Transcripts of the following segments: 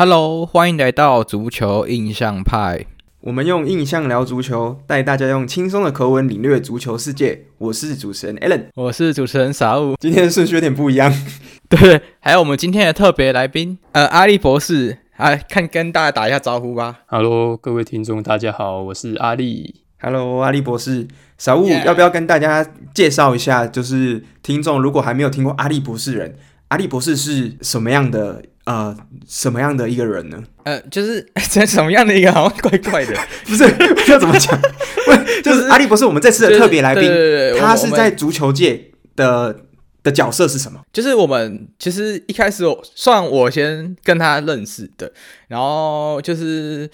Hello，欢迎来到足球印象派。我们用印象聊足球，带大家用轻松的口吻领略足球世界。我是主持人 Allen，我是主持人 Saul。今天的顺序有点不一样，对，还有我们今天的特别来宾，呃，阿力博士，来看跟大家打一下招呼吧。Hello，各位听众，大家好，我是阿力。Hello，阿力博士，Saul Yeah. 要不要跟大家介绍一下？就是听众如果还没有听过阿力博士人，阿力博士是什么样的？呃，什么样的一个人呢？呃，就是 这什么样的一个，好像怪怪的，不是，不知道怎么讲？不，就是阿力博士，我们这次的特别来宾，对对对，他是在足球界的的角色是什么？就是我们其实一开始算我先跟他认识的，然后就是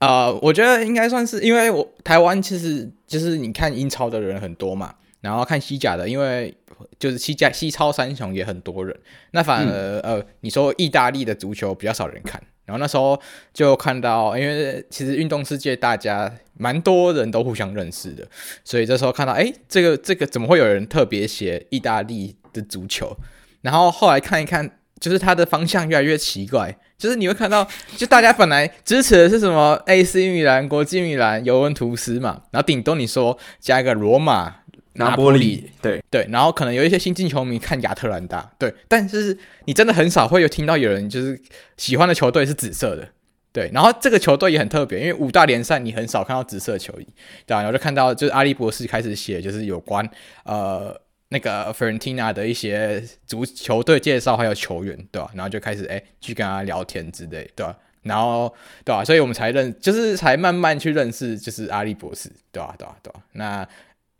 呃，我觉得应该算是因为我台湾其实就是你看英超的人很多嘛，然后看西甲的，因为。就是西甲、西超三雄也很多人，那反而、嗯、呃，你说意大利的足球比较少人看，然后那时候就看到，因为其实运动世界大家蛮多人都互相认识的，所以这时候看到，哎，这个这个怎么会有人特别写意大利的足球？然后后来看一看，就是他的方向越来越奇怪，就是你会看到，就大家本来支持的是什么 AC 米兰、国际米兰、尤文图斯嘛，然后顶多你说加一个罗马。拿波里，对对，然后可能有一些新进球迷看亚特兰大，对，但是你真的很少会有听到有人就是喜欢的球队是紫色的，对，然后这个球队也很特别，因为五大联赛你很少看到紫色球衣，对吧？然后就看到就是阿利博士开始写就是有关呃那个 Fiorentina 的一些足球队介绍还有球员，对吧？然后就开始哎去跟他聊天之类，对吧？然后对吧？所以我们才认，就是才慢慢去认识就是阿笠博士，对吧？对吧？对吧？那。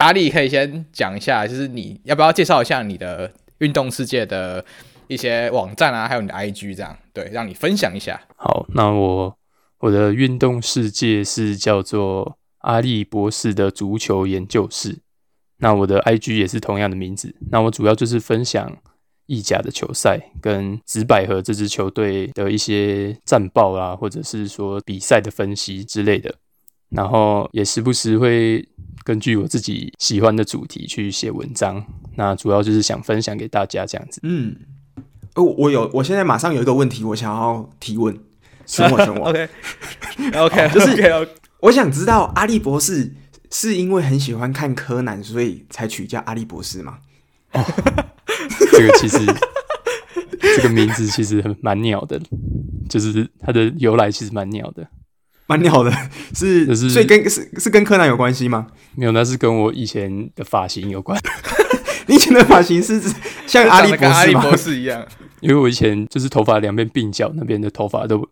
阿力可以先讲一下，就是你要不要介绍一下你的运动世界的一些网站啊，还有你的 IG 这样，对，让你分享一下。好，那我我的运动世界是叫做阿力博士的足球研究室，那我的 IG 也是同样的名字。那我主要就是分享意甲的球赛跟紫百合这支球队的一些战报啊，或者是说比赛的分析之类的。然后也时不时会根据我自己喜欢的主题去写文章，那主要就是想分享给大家这样子。嗯，哦，我有，我现在马上有一个问题，我想要提问，选我，选我。OK，OK，就是 okay, 我想知道阿笠博士是因为很喜欢看柯南，所以才取叫阿笠博士吗？哦，这个其实这个名字其实蛮鸟的，就是它的由来其实蛮鸟的。蛮鸟的，是，就是、所以跟是是跟柯南有关系吗？没有，那是跟我以前的发型有关。你以前的发型是像阿笠博士吗？阿笠博士一样，因为我以前就是头发两边鬓角那边的头发都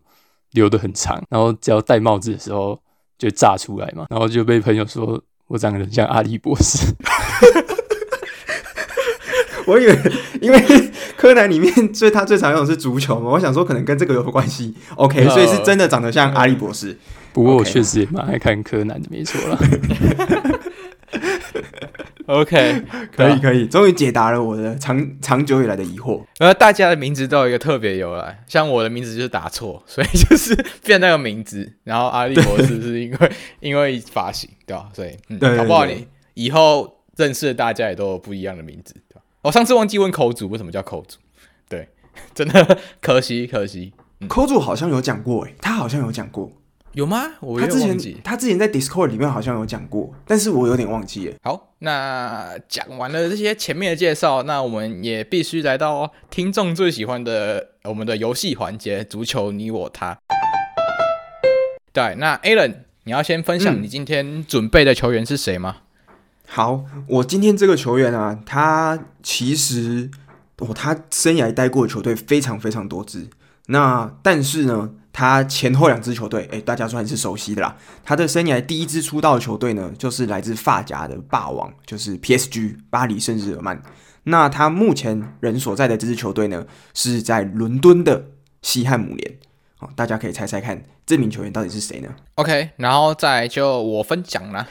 留得很长，然后只要戴帽子的时候就炸出来嘛，然后就被朋友说我长得很像阿笠博士。我以为，因为 柯南里面最他最常用的是足球嘛，我想说可能跟这个有关系。OK，所以是真的长得像阿笠博士。不过我确实也蛮爱看柯南的，没错啦。OK，可以可以，终于解答了我的长长久以来的疑惑。呃，大家的名字都有一个特别由来，像我的名字就是打错，所以就是变那个名字。然后阿笠博士是因为因为发型，对吧？所以嗯，对对对对，搞不好你以后认识的大家也都有不一样的名字。我上次忘记问口主为什么叫口主，对，真的可惜可惜。口主好像有讲过，诶，他好像有讲过，有吗？我他之前他之前在 Discord 里面好像有讲过，但是我有点忘记了。好，那讲完了这些前面的介绍，那我们也必须来到听众最喜欢的我们的游戏环节——足球你我他。对，那 Alan，你要先分享你今天准备的球员是谁吗？嗯好，我今天这个球员啊，他其实哦，他生涯待过的球队非常非常多支。那但是呢，他前后两支球队，诶，大家算是熟悉的啦。他的生涯第一支出道的球队呢，就是来自发夹的霸王，就是 PSG 巴黎圣日耳曼。那他目前人所在的这支球队呢，是在伦敦的西汉姆联。哦，大家可以猜猜看，这名球员到底是谁呢？OK，然后再就我分享了。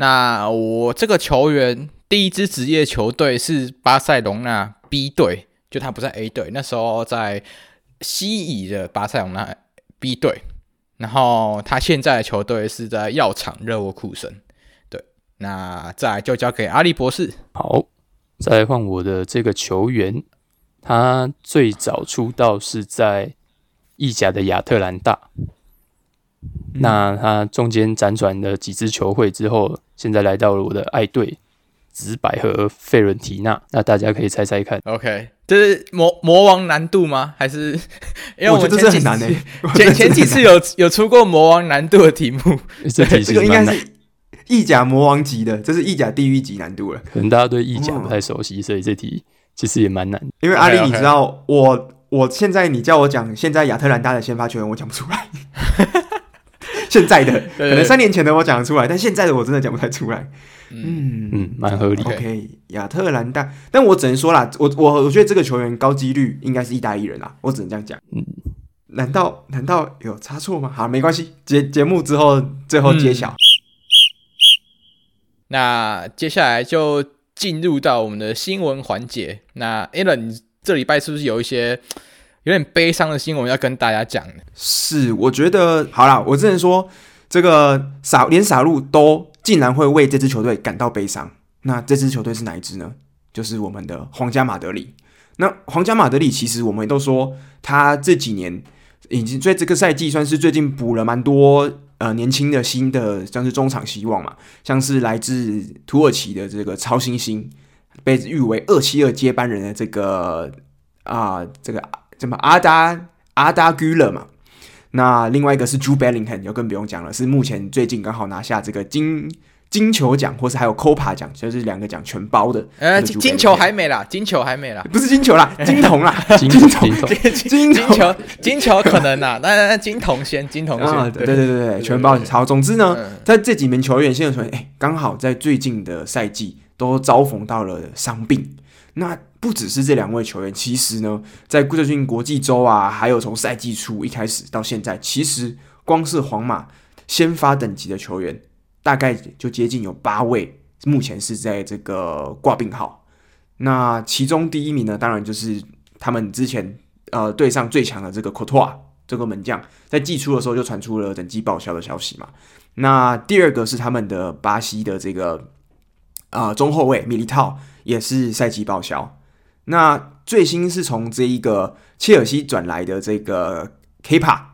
那我这个球员第一支职业球队是巴塞隆纳 B 队，就他不在 A 队，那时候在西乙的巴塞隆纳 B 队，然后他现在的球队是在药厂热沃库森。对，那再就交给阿力博士。好，再来换我的这个球员，他最早出道是在意甲的亚特兰大。那他中间辗转了几支球会之后，现在来到了我的爱队紫百合费伦提纳。那大家可以猜猜看，OK，这是魔魔王难度吗？还是 因为我们前几次我觉得 这很难诶，前前几次有有出过魔王难度的题目，这题这个应该是意甲魔王级的，这是意甲地狱级难度了。可能大家对意甲不太熟悉，所以这题其实也蛮难。因为阿力，你知道我我现在你叫我讲现在亚特兰大的先发球员，我讲不出来。现在的 可能三年前的我讲得出来，但现在的我真的讲不太出来。嗯嗯，蛮合理。OK，亚特兰大，但我只能说啦，我我我觉得这个球员高几率应该是意大利人啦，我只能这样讲。嗯，难道难道有差错吗？好，没关系，节节目之后最后揭晓。嗯。那接下来就进入到我们的新闻环节。那 Alan，你这礼拜是不是有一些？有点悲伤的新闻要跟大家讲。是，我觉得好啦，我只能说，这个傻连傻路都竟然会为这支球队感到悲伤。那这支球队是哪一支呢？就是我们的皇家马德里。那皇家马德里其实我们都说，他这几年已经在这个赛季算是最近补了蛮多呃年轻的新的像是中场希望嘛，像是来自土耳其的这个超新星，被誉为二七二接班人的这个啊、这个。什么阿达阿达居勒嘛？那另外一个是 Jude Bellingham，就更不用讲了，是目前最近刚好拿下这个金金球奖，或是还有 Copa 奖，就是两个奖全包的。呃，金球还没啦，金球还没啦，不是金球啦，金童啦，金金童，金球，金球可能啦，那那金童先，金童先，对对对对，全包好。总之呢，在这几名球员现在说，哎，刚好在最近的赛季都遭逢到了伤病。那不只是这两位球员，其实呢，在最近国际周啊，还有从赛季初一开始到现在，其实光是皇马先发等级的球员，大概就接近有八位，目前是在这个挂病号。那其中第一名呢，当然就是他们之前呃队上最强的这个科托瓦这个门将，在季初的时候就传出了等级报销的消息嘛。那第二个是他们的巴西的这个啊、中后卫米利套。也是赛季报销。那最新是从这一个切尔西转来的这个 k p a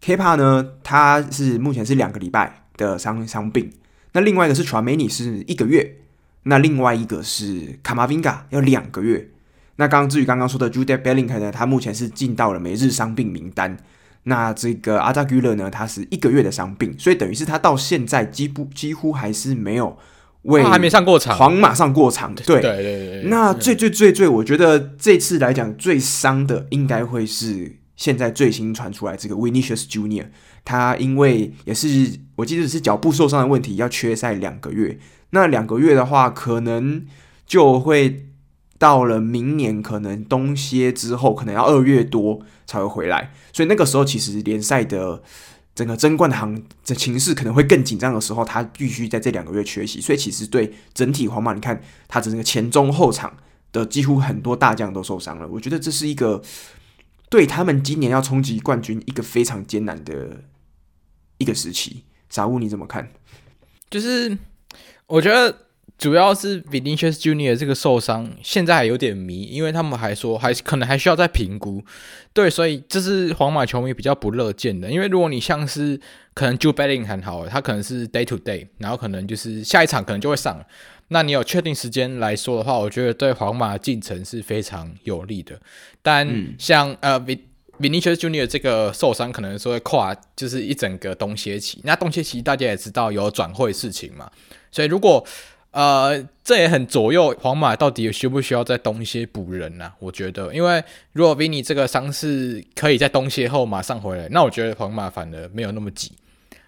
k p a 呢，他是目前是两个礼拜的伤伤病。那另外一个是传梅尼是一个月，那另外一个是卡马宾加要两个月。那刚至于刚刚说的 Jude b e l l i n g 呢，他目前是进到了每日伤病名单。那这个阿扎居勒呢，他是一个月的伤病，所以等于是他到现在几乎几乎还是没有。为还没上过场，皇马上过场，对对对对。那最最最最，我觉得这次来讲最伤的，应该会是现在最新传出来这个 Vinicius Junior，他因为也是我记得是脚部受伤的问题，要缺赛两个月。那两个月的话，可能就会到了明年，可能冬歇之后，可能要二月多才会回来。所以那个时候，其实联赛的。整个争冠的行这情势可能会更紧张的时候，他必须在这两个月缺席，所以其实对整体皇马，你看他整个前中后场的几乎很多大将都受伤了。我觉得这是一个对他们今年要冲击冠军一个非常艰难的一个时期。杂物你怎么看？就是我觉得。主要是 Vinicius Junior 这个受伤，现在还有点迷，因为他们还说还可能还需要再评估。对，所以这是皇马球迷比较不乐见的。因为如果你像是可能 Jude Bellingham 很好，他可能是 day to day，然后可能就是下一场可能就会上。那你有确定时间来说的话，我觉得对皇马进程是非常有利的。但像、嗯、呃 Vinicius Junior 这个受伤，可能说会跨就是一整个冬歇期。那冬歇期大家也知道有转会事情嘛，所以如果呃，这也很左右皇马到底需不需要在冬歇补人呢、啊？我觉得，因为如果 Vini 这个伤势可以在冬歇后马上回来，那我觉得皇马反而没有那么急。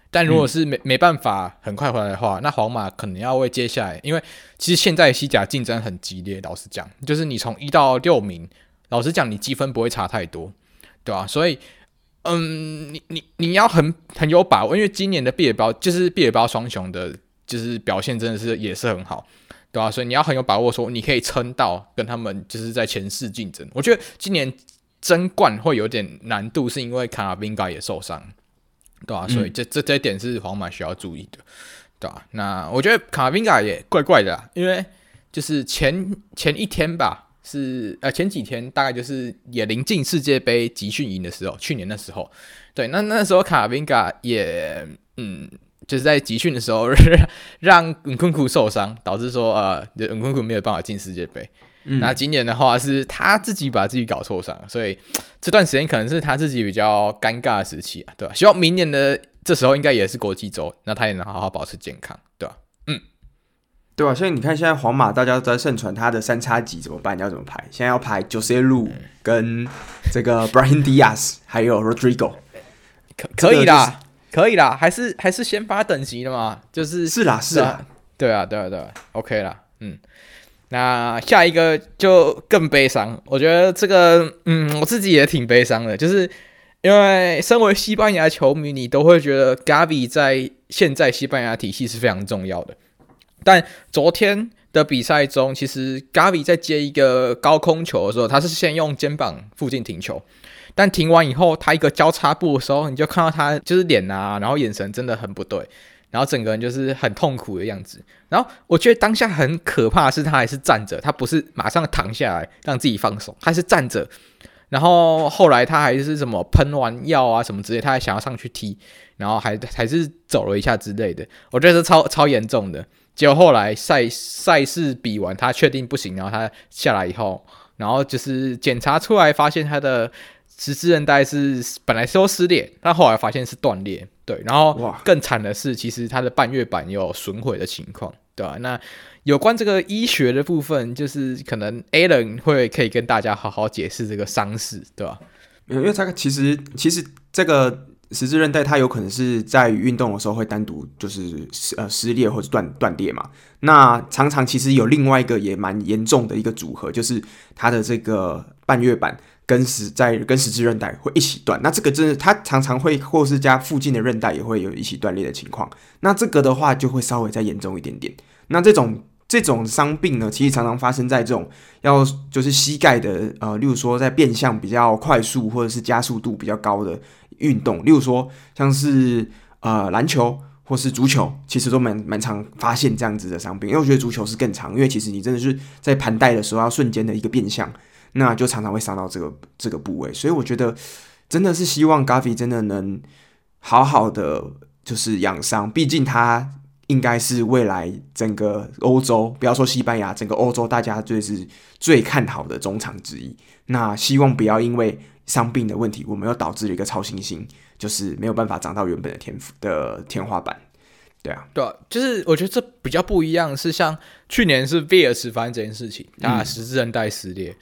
但如果是没没办法很快回来的话，那皇马可能要为接下来，因为其实现在西甲竞争很激烈，老实讲，就是你从一到六名，老实讲你积分不会差太多，对吧、啊？所以，嗯，你你你要很很有把握，因为今年的毕尔包就是毕尔包双雄的。就是表现真的是也是很好，对吧？所以你要很有把握，说你可以撑到跟他们就是在前四竞争。我觉得今年争冠会有点难度，是因为卡马宾加也受伤，对吧？所以这这这一点是皇马需要注意的，对吧？那我觉得卡马宾加也怪怪的，因为就是前前一天吧，是呃前几天大概就是也临近世界杯集训营的时候，去年的时候，对，那那时候卡宾加也嗯。就是在集训的时候 让恩昆库受伤，导致说呃恩昆库没有办法进世界杯。嗯、那今年的话是他自己把自己搞受伤，所以这段时间可能是他自己比较尴尬的时期啊，对吧？希望明年的这时候应该也是国际周，那他也能好好保持健康，对吧？嗯，对啊，所以你看现在皇马大家都在盛传他的三叉戟怎么办？你要怎么排？现在要排 Joselu 跟这个 Brahim Diaz 还有 Rodrigo，可可以啦。可以啦，还是还是先发等级的嘛，就是是啦是啦，对啊对啊对啊，OK 啦，嗯，那下一个就更悲伤，我觉得这个嗯我自己也挺悲伤的，就是因为身为西班牙球迷，你都会觉得 Gavi 在现在西班牙体系是非常重要的，但昨天的比赛中，其实 Gavi 在接一个高空球的时候，他是先用肩膀附近停球。但停完以后，他一个交叉步的时候，你就看到他就是脸啊，然后眼神真的很不对，然后整个人就是很痛苦的样子。然后我觉得当下很可怕的是，他还是站着，他不是马上躺下来让自己放松，他是站着。然后后来他还是什么喷完药啊什么之类，他还想要上去踢，然后还还是走了一下之类的。我觉得是超超严重的。结果后来赛赛事比完，他确定不行，然后他下来以后，然后就是检查出来发现他的。十字韧带是本来说撕裂，但后来发现是断裂，对。然后更惨的是，其实它的半月板有损毁的情况，对吧、啊？那有关这个医学的部分，就是可能 Alan 会可以跟大家好好解释这个伤势，对吧、啊？因为这个其实其实这个十字韧带它有可能是在运动的时候会单独就是呃撕裂或者断断裂嘛。那常常其实有另外一个也蛮严重的一个组合，就是它的这个半月板。跟十在跟十字韧带会一起断，那这个真的，它常常会或是加附近的韧带也会有一起断裂的情况。那这个的话就会稍微再严重一点点。那这种这种伤病呢，其实常常发生在这种要就是膝盖的呃，例如说在变向比较快速或者是加速度比较高的运动，例如说像是呃篮球或是足球，其实都蛮蛮常发现这样子的伤病。因为我觉得足球是更长，因为其实你真的是在盘带的时候要瞬间的一个变向。那就常常会伤到这个这个部位，所以我觉得真的是希望 Gavi 真的能好好的就是养伤，毕竟他应该是未来整个欧洲，不要说西班牙，整个欧洲大家最是最看好的中场之一。那希望不要因为伤病的问题，我们又导致了一个超新星，就是没有办法长到原本的天赋的天花板。对啊，对啊，就是我觉得这比较不一样，是像去年是威尔斯发生这件事情，他十字韧带撕裂。嗯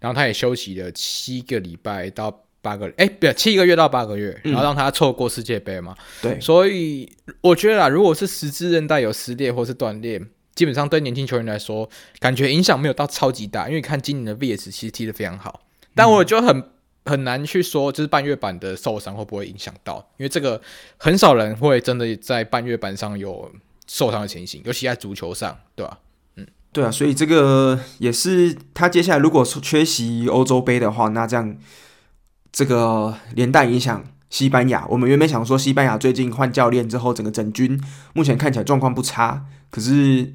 然后他也休息了七个礼拜到八个，哎，不，七个月到八个月，然后让他错过世界杯嘛。对，所以我觉得啊，如果是十字韧带有撕裂或是断裂，基本上对年轻球员来说，感觉影响没有到超级大，因为看今年的 VS 其实踢得非常好。但我就很很难去说，就是半月板的受伤会不会影响到，因为这个很少人会真的在半月板上有受伤的情形，尤其在足球上，对吧？对啊，所以这个也是他接下来如果缺席欧洲杯的话，那这样这个连带影响西班牙。我们原本想说西班牙最近换教练之后，整个整军目前看起来状况不差，可是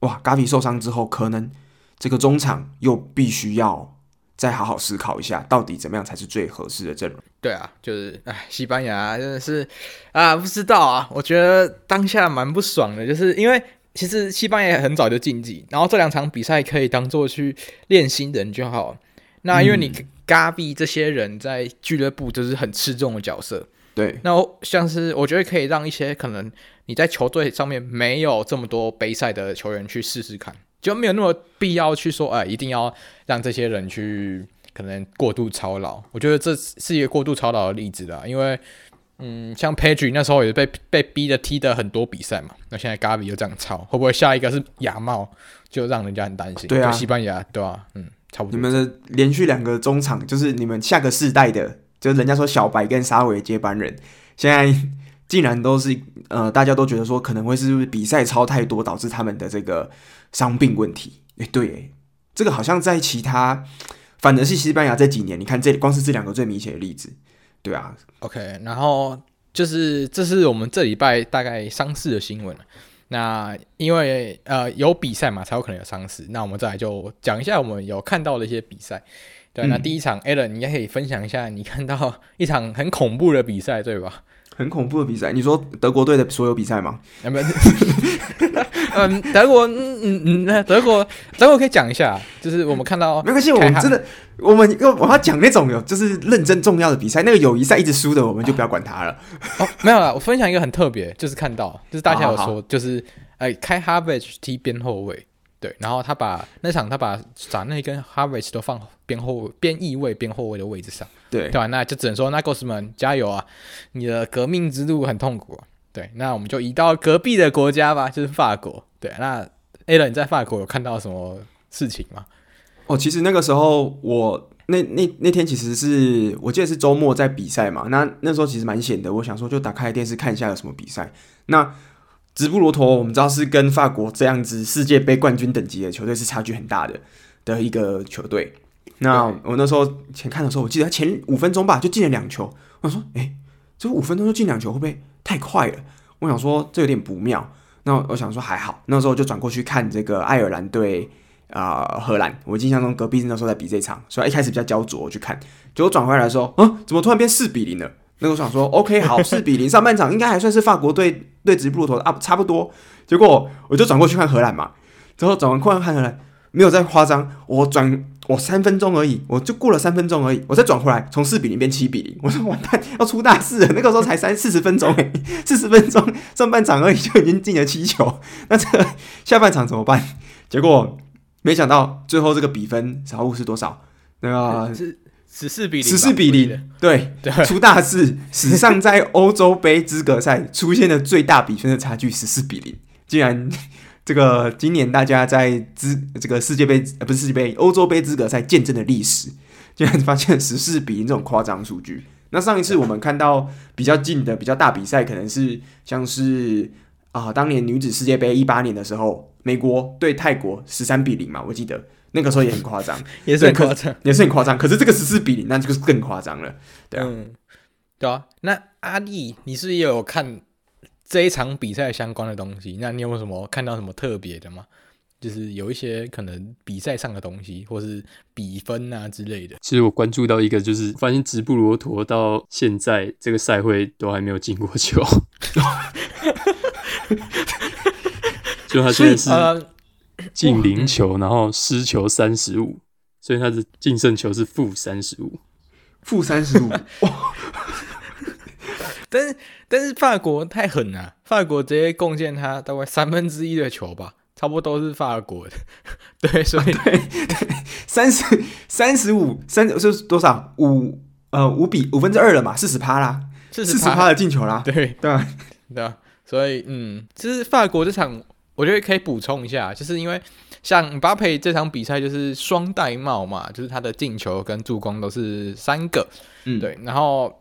哇，Gavi 受伤之后，可能这个中场又必须要再好好思考一下，到底怎么样才是最合适的阵容。对啊，就是哎，西班牙真的是啊，不知道啊，我觉得当下蛮不爽的，就是因为。其实西班牙很早就晋级，然后这两场比赛可以当做去练新人就好。那因为你 Gavi 这些人在俱乐部就是很吃重的角色，对。那像是我觉得可以让一些可能你在球队上面没有这么多杯赛的球员去试试看，就没有那么必要去说，哎，一定要让这些人去可能过度操劳。我觉得这是一个过度操劳的例子啦，因为。嗯，像 Pedri 那时候也被被逼的踢的很多比赛嘛，那现在 Gavi 又这样超，会不会下一个是亚帽，就让人家很担心？对啊，西班牙对啊，嗯，差不多。你们的连续两个中场，就是你们下个世代的，就是人家说小白跟沙维接班人，现在竟然都是呃，大家都觉得说可能会是比赛超太多导致他们的这个伤病问题。哎、欸，对，这个好像在其他，反而是西班牙这几年，你看这光是这两个最明显的例子。对啊，OK，然后就是这是我们这礼拜大概伤势的新闻。那因为呃有比赛嘛，才有可能有伤势。那我们再来就讲一下我们有看到的一些比赛。对，那第一场 Alan，你应该可以分享一下你看到一场很恐怖的比赛，对吧？很恐怖的比赛，你说德国队的所有比赛吗？没有 嗯，德国，嗯嗯嗯，德国，德国可以讲一下，就是我们看到，没关系，我们真的，我们要我要讲那种有就是认真重要的比赛，那个友谊赛一直输的，我们就不要管他了。哦，没有了，我分享一个很特别，就是看到，就是大家有说，好好好就是哎，开 Havertz 踢边后卫，对，然后他把那场他把扎内跟 Havertz 都放边后边翼位边后卫的位置上。对对吧？那就只能说，那 Nagelsmann 加油啊！你的革命之路很痛苦啊。对，那我们就移到隔壁的国家吧，就是法国。对，那 Alan 你在法国有看到什么事情吗？哦，其实那个时候我那那那天其实是我记得是周末在比赛嘛。那那时候其实蛮闲的，我想说就打开电视看一下有什么比赛。那直布罗陀我们知道是跟法国这样子世界杯冠军等级的球队是差距很大的的一个球队。那我那时候前看的时候，我记得他前五分钟吧就进了两球。我想说，哎、欸，这五分钟就进两球，会不会太快了？我想说这有点不妙。那我想说还好，那时候就转过去看这个爱尔兰对啊、呃、荷兰。我印象中隔壁那时候在比这场，所以一开始比较焦灼，我去看。结果转回来的时候，嗯，怎么突然变四比零了？那个我想说，OK，好，四比零，上半场应该还算是法国队对直布罗陀啊，差不多。结果我就转过去看荷兰嘛，之后转完过来看荷兰。没有再夸张，我转我三分钟而已，我就过了三分钟而已，我再转回来，从四比零变七比零，我说完蛋，要出大事了。那个时候才三四十分钟诶，四十分钟 上半场而已就已经进了七球，那这下半场怎么办？结果没想到最后这个比分差误是多少？那个是十四比零，十四比零，对对，出大事，史上在欧洲杯资格赛出现的最大比分的差距十四比零，竟然。这个今年大家在资这个世界杯呃不是世界杯欧洲杯资格赛见证的历史，竟然发现十四比零这种夸张数据。那上一次我们看到比较近的比较大比赛，可能是像是啊、呃、当年女子世界杯一八年的时候，美国对泰国十三比零嘛，我记得那个时候也很夸张，也是很夸张，也是很夸张。可是这个十四比零，那就是更夸张了，对啊，嗯、对啊。那阿力，你是是也有看？这一场比赛相关的东西，那你有没有什么看到什么特别的吗？就是有一些可能比赛上的东西，或是比分啊之类的。其实我关注到一个，就是发现直布罗陀到现在这个赛会都还没有进过球，就他现在是 进零球，然后失球三十五，所以他的净胜球是负三十五，负三十五。但是但是法国太狠了，法国直接贡献他大概三分之一的球吧，差不多都是法国的。对，所以对对，三十三十五三是多少？五呃五比五分之二了嘛，四十趴啦，四十趴。的进球啦。对。对对啊，所以嗯，就是法国这场我觉得可以补充一下，就是因为像姆巴佩这场比赛就是双戴帽嘛，就是他的进球跟助攻都是三个，嗯，对，然后。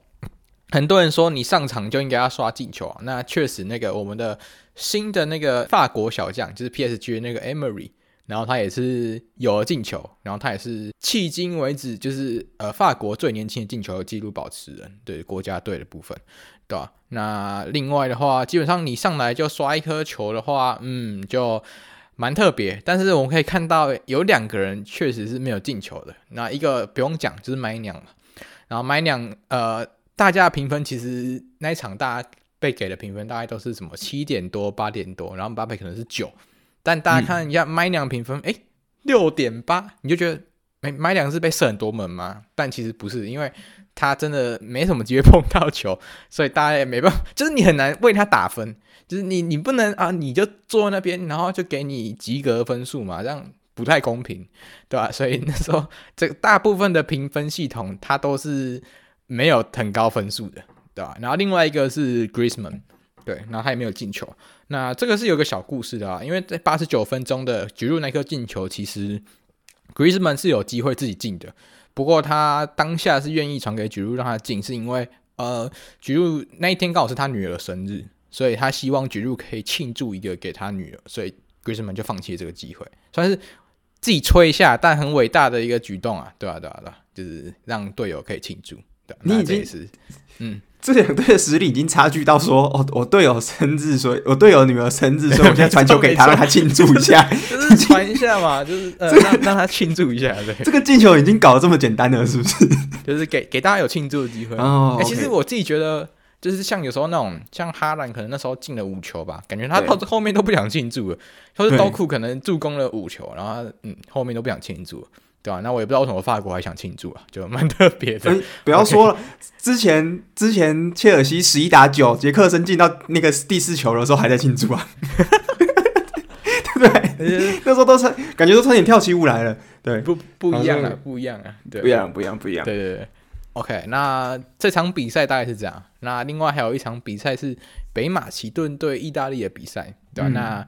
很多人说你上场就应该要刷进球啊，那确实那个我们的新的那个法国小将就是 PSG 的那个 Emery，然后他也是有了进球，然后他也是迄今为止就是呃法国最年轻的进球的纪录保持人，对国家队的部分，对吧？那另外的话，基本上你上来就刷一颗球的话，嗯，就蛮特别。但是我们可以看到有两个人确实是没有进球的，那一个不用讲就是麦娘嘛，然后麦娘呃。大家的评分其实那一场大家被给的评分大概都是什么七点多八点多，然后姆巴佩可能是九，但大家看一下麦娘评分，诶六点八，你就觉得麦麦娘是被射很多门吗？但其实不是，因为他真的没什么机会碰到球，所以大家也没办法，就是你很难为他打分，就是你你不能啊，你就坐那边，然后就给你及格分数嘛，这样不太公平，对吧？所以那时候这大部分的评分系统它都是。没有很高分数的，对吧？然后另外一个是 Griezmann，对，然后他也没有进球。那这个是有个小故事的啊，因为在八十九分钟的 g i r 那颗进球，其实 Griezmann 是有机会自己进的，不过他当下是愿意传给 Giroud 让他进，是因为呃 Giroud 那一天刚好是他女儿生日，所以他希望 Giroud 可以庆祝一个给他女儿，所以 Griezmann 就放弃了这个机会，算是自己吹一下，但很伟大的一个举动啊，对啊，对啊，对啊，就是让队友可以庆祝。对，那这也是，嗯，这两队的实力已经差距到说，哦，我队友生日，所以我队友女儿生日，所以我现在传球给他，让他庆祝一下，就是传一下嘛，就是呃，让让他庆祝一下。对，这个进球已经搞得这么简单了，是不是？就是给给大家有庆祝的机会。哦，哎，其实我自己觉得，就是像有时候那种像哈兰，可能那时候进了五球吧，感觉他到后面都不想庆祝了。或者刀库可能助攻了五球，然后嗯，后面都不想庆祝了。对啊，那我也不知道为什么法国还想庆祝啊，就蛮特别的。不要说了.之前之前切尔西十一打九，杰克森进到那个第四球的时候还在庆祝啊，对不对？那时候都差，感觉都差点跳起舞来了。对，不不一样啊，不一样啊，对，不一样，不一样，不一样。对对对，OK，那这场比赛大概是这样。那另外还有一场比赛是北马其顿对意大利的比赛，对吧？嗯、那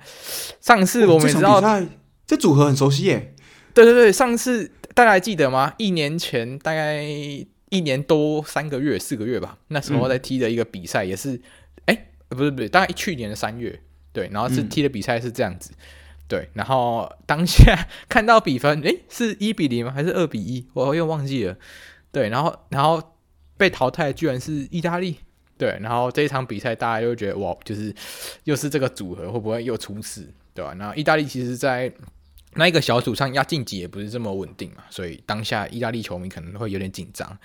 上次我们知道，哦、这，这组合很熟悉耶。对对对，上次大家还记得吗？一年前大概一年多三个月、四个月吧，那时候在踢的一个比赛，也是，哎、不是不是，大概去年的三月，对，然后是踢的比赛是这样子，对，然后当下看到比分，哎，是一比零吗？还是二比一？我又忘记了，对，然后然后被淘汰居然是意大利，对，然后这一场比赛大家又觉得哇，就是又是这个组合会不会又出事，对吧？然后意大利其实，在那一个小组上要晋级也不是这么稳定嘛，所以当下意大利球迷可能会有点紧张，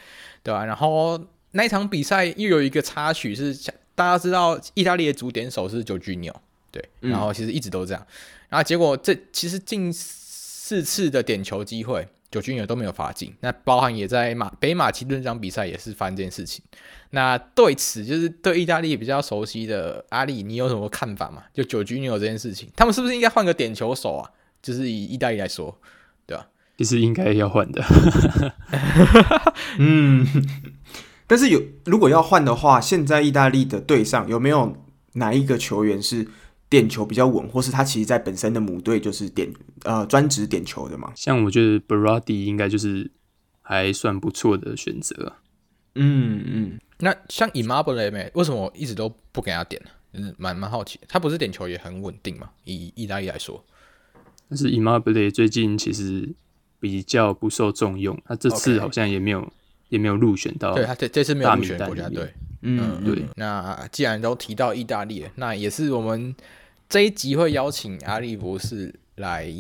对吧？然后那一场比赛又有一个插曲是，大家知道意大利的主点手是久居纽，对，然后其实一直都这样，然后结果这其实近四次的点球机会，久居纽都没有罚进，那包含也在马北马其顿这场比赛也是发生这件事情。那对此，就是对意大利比较熟悉的阿力，你有什么看法吗？就久居纽这件事情，他们是不是应该换个点球手啊？就是以意大利来说，对吧？其实应该要换的。嗯，但是有如果要换的话，现在意大利的队上有没有哪一个球员是点球比较稳，或是他其实在本身的母队就是点呃专职点球的嘛？像我觉得 Berardi 应该就是还算不错的选择。嗯嗯，那像 Immobile 没？为什么我一直都不给他点呢？就是蛮蛮好奇，他不是点球也很稳定嘛？以意大利来说。但是 Immobile 最近其实比较不受重用，他这次好像也没有也没有入选到，对他这这次没有入选国家队。嗯，对。那既然都提到意大利，那也是我们这一集会邀请阿力博士来，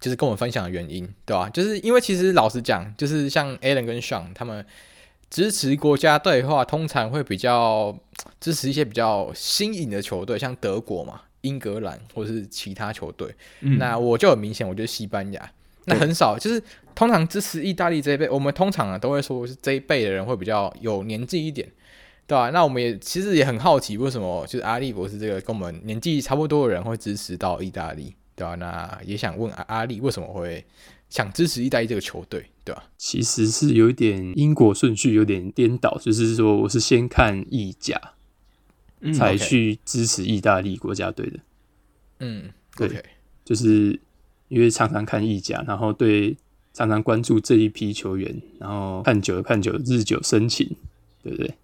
就是跟我们分享的原因，对吧？就是因为其实老实讲，就是像 Alan 跟 Sean 他们支持国家队的话，通常会比较支持一些比较新颖的球队，像德国嘛。英格兰或是其他球队，嗯、那我就很明显，我觉得西班牙那很少，就是通常支持意大利这一辈，我们通常啊都会说是这一辈的人会比较有年纪一点，对吧、啊？那我们也其实也很好奇，为什么就是阿力博士这个跟我们年纪差不多的人会支持到意大利，对吧、啊？那也想问阿阿力为什么会想支持意大利这个球队，对吧、啊？其实是有一点因果顺序有点颠倒，就是说我是先看意甲。才去支持意大利国家队的，嗯，对，okay. 就是因为常常看意甲，然后对常常关注这一批球员，然后看久了看久了，日久生情，对不对？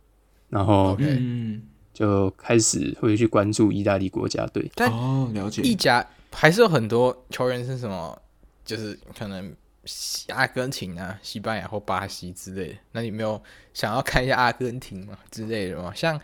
然后嗯，就开始会去关注意大利国家队。但哦，了解，意甲还是有很多球员是什么，就是可能阿根廷啊、西班牙或巴西之类的。那你没有想要看一下阿根廷嘛之类的吗？像。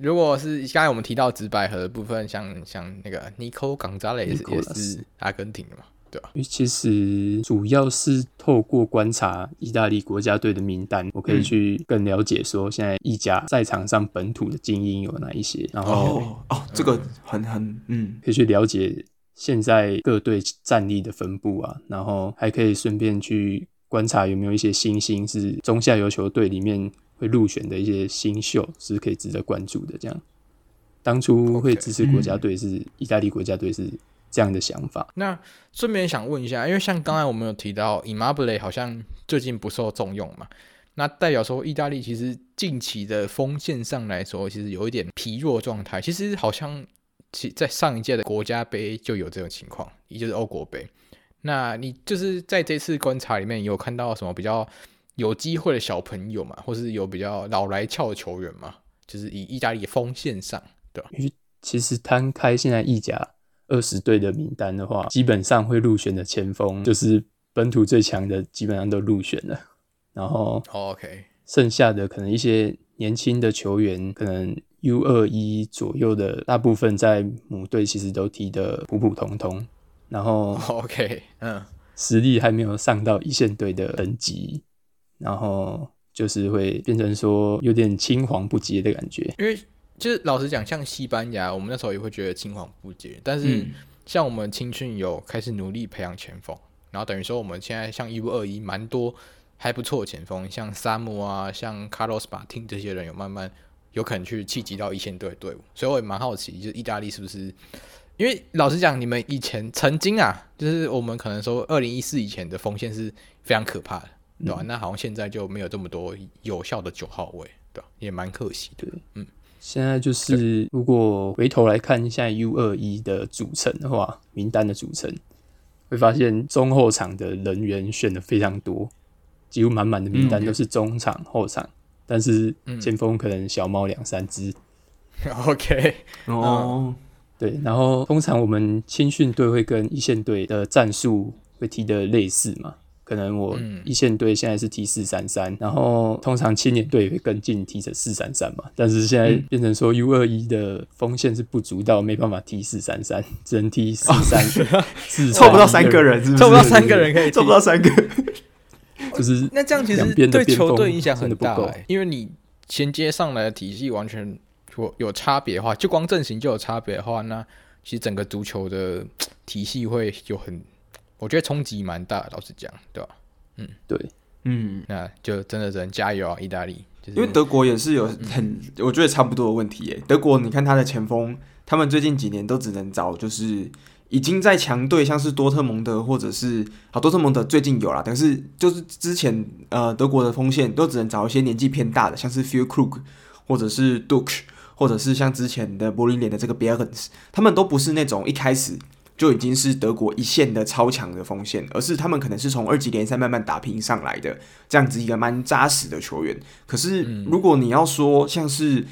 如果是刚才我们提到直百合的部分，像像那个 Nico Gonzalez 也是阿根廷的嘛，对吧？其实主要是透过观察意大利国家队的名单，我可以去更了解说现在意甲赛场上本土的精英有哪一些，然后哦，哦，这个很很嗯，可以去了解现在各队战力的分布啊，然后还可以顺便去观察有没有一些新星是中下游球队里面。会入选的一些新秀是可以值得关注的。这样，当初会支持国家队是意大利国家队是这样的想法。嗯、那顺便想问一下，因为像刚才我们有提到，Immobile 好像最近不受重用嘛，那代表说意大利其实近期的锋线上来说，其实有一点疲弱状态。其实好像其在上一届的国家杯就有这种情况，也就是欧国杯。那你就是在这次观察里面有看到什么比较？有机会的小朋友嘛，或是有比较老来俏的球员嘛，就是以意大利锋线上，对吧？因为其实摊开现在意甲二十队的名单的话，基本上会入选的前锋，就是本土最强的，基本上都入选了。然后，OK，剩下的可能一些年轻的球员，可能 U 二一左右的大部分在母队其实都踢得普普通通，然后 OK，嗯，实力还没有上到一线队的等级，然后就是会变成说有点青黄不接的感觉。因为就是老实讲，像西班牙，我们那时候也会觉得青黄不接，但是像我们青训有开始努力培养前锋，然后等于说我们现在像 U 二一蛮多。还不错，前锋像萨姆啊，像卡洛斯马汀这些人有慢慢有可能去契及到一线队队伍，所以我也蛮好奇，就是意大利是不是？因为老实讲，你们以前曾经啊，就是我们可能说二零一四以前的锋线是非常可怕的，对那好像现在就没有这么多有效的九号位，对吧？也蛮可惜的。嗯，现在就是如果回头来看一下 U 二一的组成的话，名单的组成，会发现中后场的人员选的非常多。几乎满满的名单都是中场、嗯、后场，但是前锋可能小猫两三只。OK，哦，对，然后通常我们青训队会跟一线队的战术会踢的类似嘛？可能我一线队现在是 T 四三三，然后通常青年队也会跟进踢成四三三嘛。但是现在变成说 U 二一的锋线是不足到没办法 T 四三三，只能踢四三四，凑不到三个人是不是，凑不到三个人可以，凑不到三个。就是那这样其实对球队影响很大，欸，因为你衔接上来的体系完全有有差别的话，就光阵型就有差别的话，那其实整个足球的 体系会有很，我觉得冲击蛮大的，老实讲，对吧？嗯，对，嗯，那就真的只能加油啊，意大利，就是，因为德国也是有很，我觉得差不多的问题，耶，德国你看他的前锋，他们最近几年都只能找就是。已经在强队，像是多特蒙德或者是好多特蒙德最近有啦，但是就是之前呃德国的锋线都只能找一些年纪偏大的，像是 Füllkrug 或者是 Duxch 或者是像之前的柏林联的这个 Behrens，他们都不是那种一开始就已经是德国一线的超强的锋线，而是他们可能是从二级联赛慢慢打拼上来的这样子一个蛮扎实的球员。可是如果你要说像是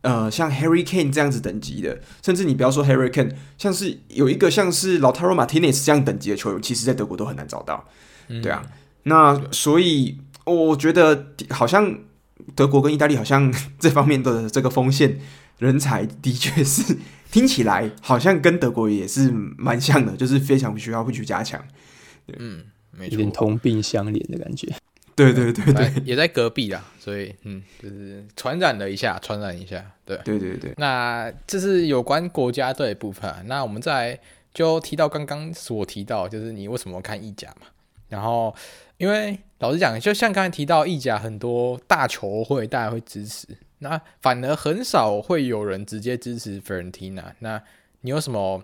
呃，像 Harry Kane 这样子等级的，甚至你不要说 Harry Kane，像是有一个像是 Lautaro Martinez 这样等级的球员，其实在德国都很难找到。嗯、对啊，那所以我觉得好像德国跟意大利好像 这方面的这个锋线人才，的确是听起来好像跟德国也是蛮像的，就是非常需要会去加强。嗯，没错，有点同病相怜的感觉。对对对对，也在隔壁啦，所以嗯，就是传染了一下，传染一下，对对对对。那这是有关国家队的部分，啊那我们再就提到刚刚所提到，就是你为什么看意甲嘛？然后因为老实讲，就像刚才提到意甲很多大球会，大家会支持，那反而很少会有人直接支持 FRENTINA。那你有什么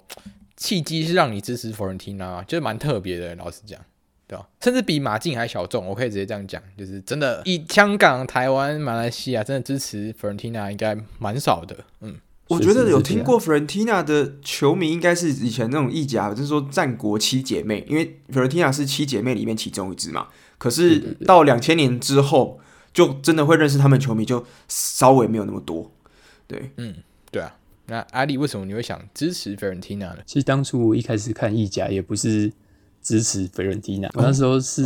契机是让你支持佛伦蒂娜？就是蛮特别的，老实讲。对吧，甚至比马竞还小众，我可以直接这样讲，就是真的以香港、台湾、马来西亚真的支持佛伦蒂娜应该蛮少的。嗯，我觉得有听过佛伦蒂娜的球迷应该是以前那种意甲，就是说战国七姐妹，因为佛伦蒂娜是七姐妹里面其中一支嘛。可是到两千年之后，就真的会认识他们球迷就稍微没有那么多。对，嗯，对啊。那阿力为什么你会想支持费伦蒂娜呢？其实当初我一开始看意甲也不是。支持费伦蒂娜，我那时候是、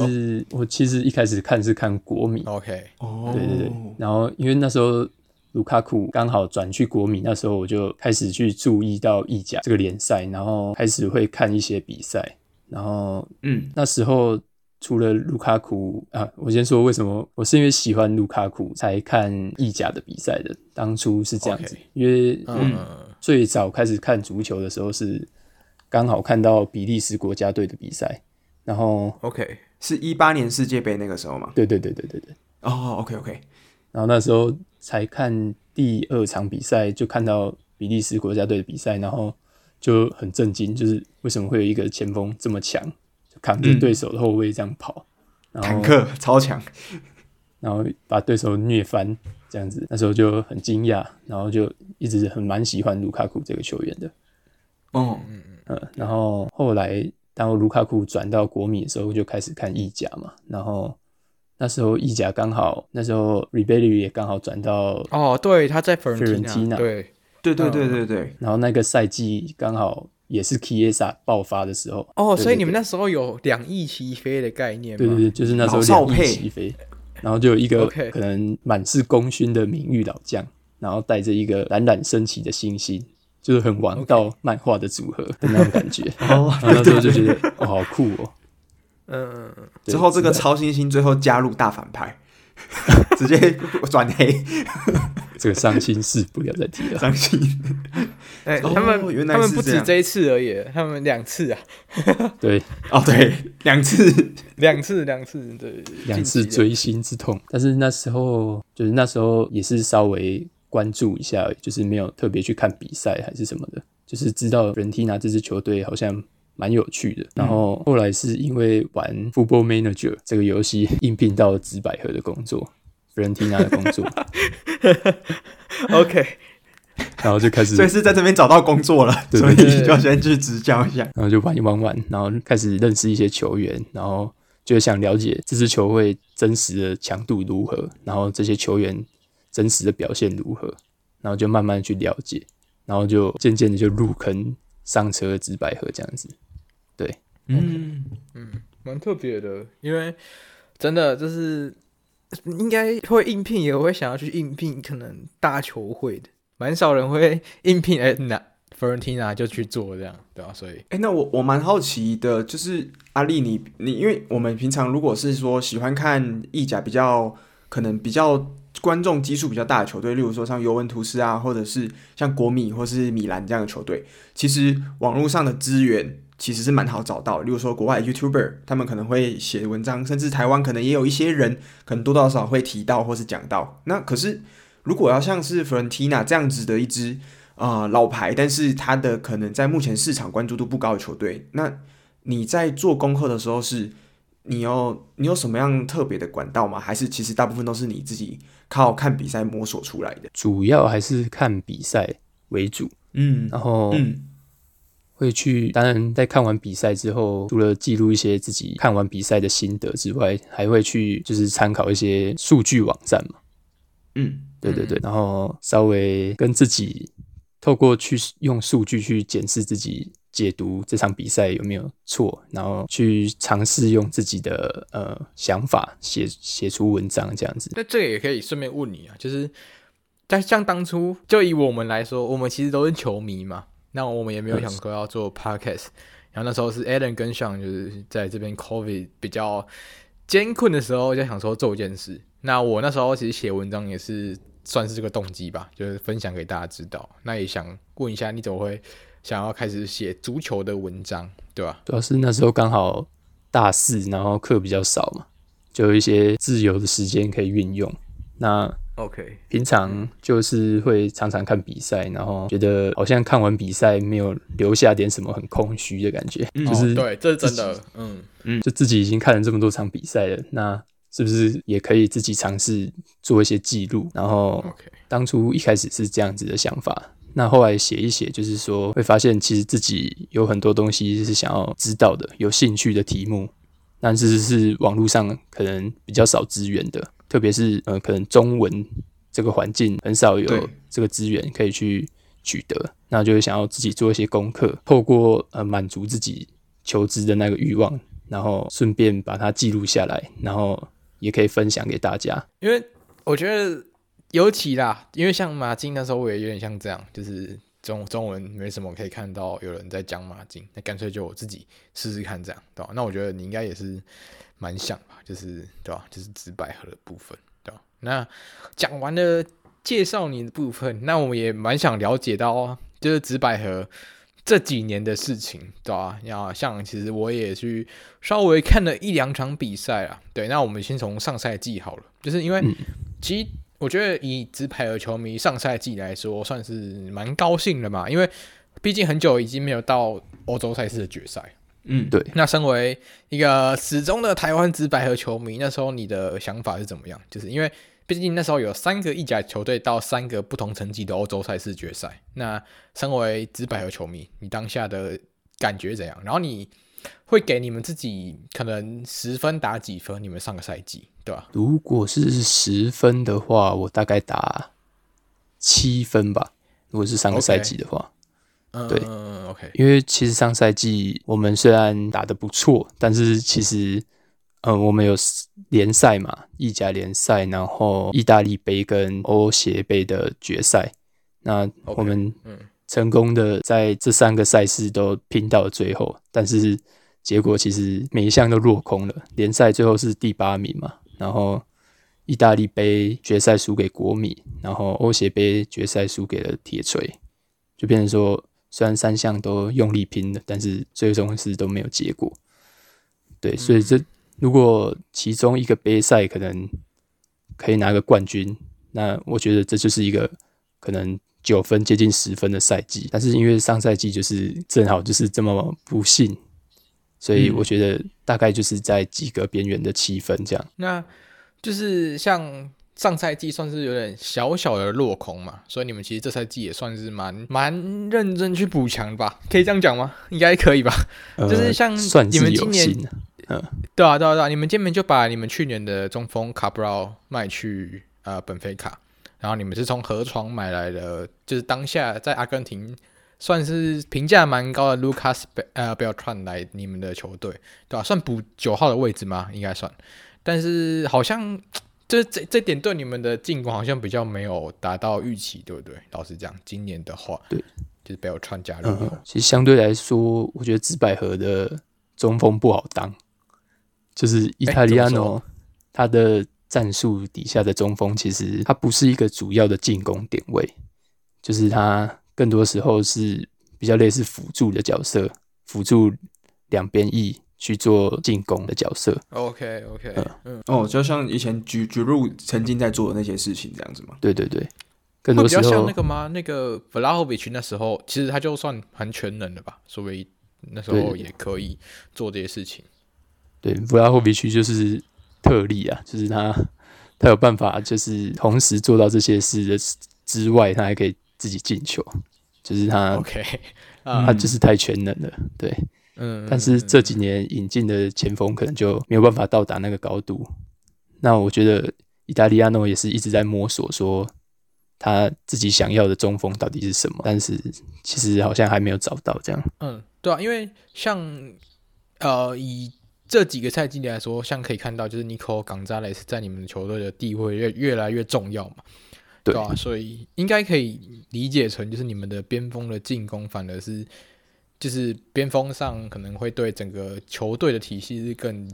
哦、我其实一开始看是看国米，OK，哦，对对对，然后因为那时候卢卡库刚好转去国米，那时候我就开始去注意到意甲这个联赛，然后开始会看一些比赛，然后嗯，那时候除了卢卡库啊，我先说为什么我是因为喜欢卢卡库才看意甲的比赛的，当初是这样子，okay, 因为嗯，最早开始看足球的时候是。刚好看到比利时国家队的比赛，然后 OK 是一八年世界杯那个时候嘛？对对对对对对。哦、oh,，OK OK。然后那时候才看第二场比赛，就看到比利时国家队的比赛，然后就很震惊，就是为什么会有一个前锋这么强，就扛着对手的后卫这样跑，嗯、然后坦克超强，然后把对手虐翻这样子，那时候就很惊讶，然后就一直很蛮喜欢卢卡库这个球员的。哦，嗯嗯，然后后来当卢卡库转到国米的时候，就开始看意甲嘛。然后那时候意甲刚好，那时候 Ribery 也刚好转到哦，对，他在费伦蒂娜，对，对对对对对。然后那个赛季刚好也是 Chiesa 爆发的时候。哦，所以你们那时候有两翼齐飞的概念吗？对对对，就是那时候两翼齐飞。然后就有一个可能满是功勋的名誉老将，然后带着一个冉冉升起的星星，就是很王道漫画的组合的那种感觉。然后那时候就觉得哦，好酷哦。嗯，之后这个超新星最后加入大反派，直接转黑。这个伤心事不要再提了。伤心。哎、他们原来他们不止这一次而已，他们两次啊。对，哦对，两次，两次，两次，对，两次锥心之痛。但是那时候就是那时候也是稍微关注一下，就是没有特别去看比赛还是什么的，就是知道 Fiorentina 这支球队好像蛮有趣的。然后后来是因为玩 Football Manager 这个游戏应聘到了紫百合的工作，Fiorentina 的工作。OK。然后就开始，所以是在这边找到工作了，所以就要先去执教一下，然后就玩一玩玩，然后开始认识一些球员，然后就想了解这支球会真实的强度如何，然后这些球员真实的表现如何，然后就慢慢去了解，然后就渐渐的就入坑上车紫百合这样子，对，嗯。嗯，蛮特别的，因为真的就是应该会应聘，也会想要去应聘可能大球会的。蛮少人会应聘哎，那 Fiorentina 就去做这样，对吧？所以，哎，那我我蛮好奇的，就是阿丽，你你，因为我们平常如果是说喜欢看意甲比较可能比较观众基数比较大的球队，例如说像尤文图斯啊，或者是像国米或是米兰这样的球队，其实网络上的资源其实是蛮好找到。例如说国外 YouTuber，他们可能会写文章，甚至台湾可能也有一些人可能多多少少会提到或是讲到。那可是。如果要像是 Fiorentina 这样子的一支啊、呃、老牌，但是他的可能在目前市场关注度不高的球队，那你在做功课的时候是，你有你有什么样特别的管道吗？还是其实大部分都是你自己靠看比赛摸索出来的？主要还是看比赛为主，嗯，然后嗯，会去，当然在看完比赛之后，除了记录一些自己看完比赛的心得之外，还会去就是参考一些数据网站嘛，嗯。对对对，然后稍微跟自己透过去用数据去检视自己解读这场比赛有没有错，然后去尝试用自己的呃想法写写出文章这样子。那这个也可以顺便问你啊，就是在像当初就以我们来说，我们其实都是球迷嘛，那我们也没有想过要做 podcast，然后那时候是 Alan 跟 Sean 就是在这边 COVID 比较艰困的时候，就想说做一件事。那我那时候其实写文章也是。算是这个动机吧，就是分享给大家知道。那也想问一下，你怎么会想要开始写足球的文章，对吧？主要是那时候刚好大四，然后课比较少嘛，就有一些自由的时间可以运用。那 OK，平常就是会常常看比赛，然后觉得好像看完比赛没有留下点什么很空虚的感觉，嗯、就是、哦、对，这是真的，嗯。嗯，就自己已经看了这么多场比赛了，那。是不是也可以自己尝试做一些记录？然后当初一开始是这样子的想法，那后来写一写，就是说会发现其实自己有很多东西是想要知道的，有兴趣的题目，但是是网络上可能比较少资源的，特别是呃，可能中文这个环境很少有这个资源可以去取得，那就会想要自己做一些功课，透过呃满足自己求知的那个欲望，然后顺便把它记录下来，然后。也可以分享给大家，因为我觉得尤其啦，因为像马竞那时候我也有点像这样，就是中中文没什么可以看到有人在讲马竞，那干脆就我自己试试看这样，对吧？那我觉得你应该也是蛮像吧，就是对吧？就是紫百合的部分，对吧？那讲完了介绍你的部分，那我们也蛮想了解到，就是紫百合。这几年的事情，对吧？要像其实我也去稍微看了一两场比赛啊。对，那我们先从上赛季好了，就是因为其实我觉得以紫百合球迷上赛季来说，算是蛮高兴的嘛，因为毕竟很久已经没有到欧洲赛事的决赛。嗯，对。那身为一个始终的台湾直白和球迷，那时候你的想法是怎么样？就是因为。毕竟那时候有三个意甲球队到三个不同层级的欧洲赛事决赛。那身为直白和球迷，你当下的感觉怎样？然后你会给你们自己可能十分打几分？你们上个赛季对吧？如果是十分的话，我大概打七分吧。如果是上个赛季的话对，嗯，OK。因为其实上赛季我们虽然打得不错，但是其实。呃，我们有联赛嘛，意甲联赛，然后意大利杯跟欧协杯的决赛。那我们成功的在这三个赛事都拼到了最后，但是结果其实每一项都落空了。联赛最后是第八名嘛，然后意大利杯决赛输给国米，然后欧协杯决赛输给了铁锤，就变成说，虽然三项都用力拼了，但是最终是都没有结果。对，所以这。如果其中一个杯赛可能可以拿个冠军，那我觉得这就是一个可能九分接近十分的赛季。但是因为上赛季就是正好就是这么不幸，所以我觉得大概就是在及格边缘的七分这样。嗯。那就是像上赛季算是有点小小的落空嘛，所以你们其实这赛季也算是蛮蛮认真去补强吧？可以这样讲吗？应该可以吧？呃、就是像你们今年。嗯，对啊，对啊，对啊，你们今年就把你们去年的中锋卡布劳卖去呃本菲卡，然后你们是从河床买来的，就是当下在阿根廷算是评价蛮高的卢卡斯贝呃贝尔川来你们的球队，对吧、啊？算补九号的位置吗？应该算，但是好像就是这这点对你们的进攻好像比较没有达到预期，对不对？老实讲，今年的话，对，就是贝尔川加入、嗯，其实相对来说，我觉得紫百合的中锋不好当。就是意大利亚诺，他的战术底下的中锋，其实他不是一个主要的进攻点位，就是他更多时候是比较类似辅助的角色，辅助两边翼去做进攻的角色。OK OK，嗯，哦，就像以前举举入曾经在做的那些事情这样子吗？对对对，更多时候比较像那个吗？那个弗拉霍维奇那时候，其实他就算很全能的吧，所以那时候也可以做这些事情。对，布拉霍维奇就是特例啊，就是他，他有办法，就是同时做到这些事的之外，他还可以自己进球，就是他，OK，他就是太全能了，对，嗯，但是这几年引进的前锋可能就没有办法到达那个高度。那我觉得意大利诺也是一直在摸索，说他自己想要的中锋到底是什么，但是其实好像还没有找到这样。嗯，对啊，因为像呃以。这几个赛季来说，像可以看到，就是尼科·冈扎雷斯在你们球队的地位越越来越重要嘛，对吧？所以应该可以理解成，就是你们的边锋的进攻，反而是就是边锋上可能会对整个球队的体系是更